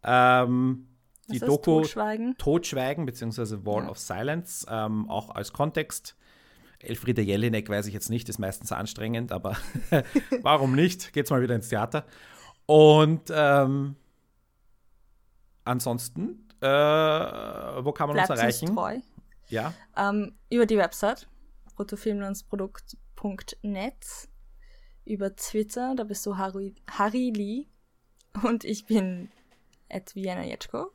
Ähm, die Doku Totschweigen? Totschweigen beziehungsweise Wall ja. of Silence, ähm, auch als Kontext. Elfriede Jelinek weiß ich jetzt nicht, ist meistens anstrengend, aber *laughs* warum nicht? Geht's mal wieder ins Theater. Und ähm, ansonsten, äh, wo kann man Bleibt uns erreichen? Uns treu. Ja. Ähm, über die Website bruttofilmlandsprodukt.net, über Twitter, da bist du Harry, Harry Lee und ich bin at Vienna Jetschko.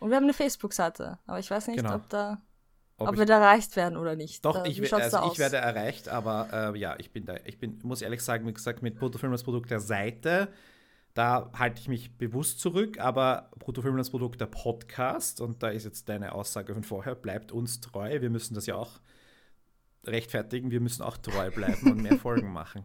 Und wir haben eine Facebook-Seite, aber ich weiß nicht, genau. ob da ob, ob wir da erreicht werden oder nicht. Doch, da, ich, also ich werde erreicht, aber äh, ja, ich bin da, ich bin, muss ehrlich sagen, wie gesagt, mit Bruttofilm als Produkt der Seite, da halte ich mich bewusst zurück, aber Bruttofilm als Produkt der Podcast, und da ist jetzt deine Aussage von vorher, bleibt uns treu. Wir müssen das ja auch rechtfertigen, wir müssen auch treu bleiben und mehr *laughs* Folgen machen.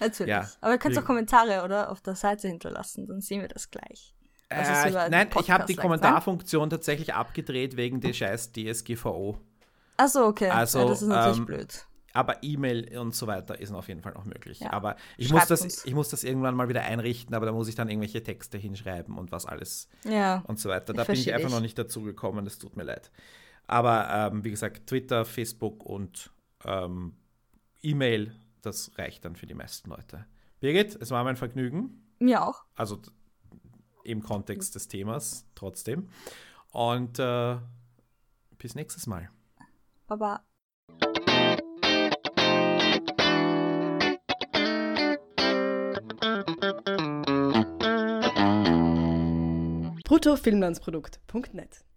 Natürlich. Ja, aber ihr könnt auch Kommentare oder auf der Seite hinterlassen, dann sehen wir das gleich. Äh, nein, ich habe die Kommentarfunktion tatsächlich abgedreht wegen der scheiß DSGVO. Achso, okay. Also, ja, das ist natürlich ähm, blöd. Aber E-Mail und so weiter ist auf jeden Fall noch möglich. Ja. Aber ich muss, das, ich muss das irgendwann mal wieder einrichten, aber da muss ich dann irgendwelche Texte hinschreiben und was alles ja, und so weiter. Da bin ich einfach ich. noch nicht dazu gekommen, das tut mir leid. Aber ähm, wie gesagt, Twitter, Facebook und ähm, E-Mail, das reicht dann für die meisten Leute. Birgit, es war mein Vergnügen. Mir auch. Also im Kontext des Themas trotzdem. Und äh, bis nächstes Mal. Baba. bruttofilmlandsprodukt.net.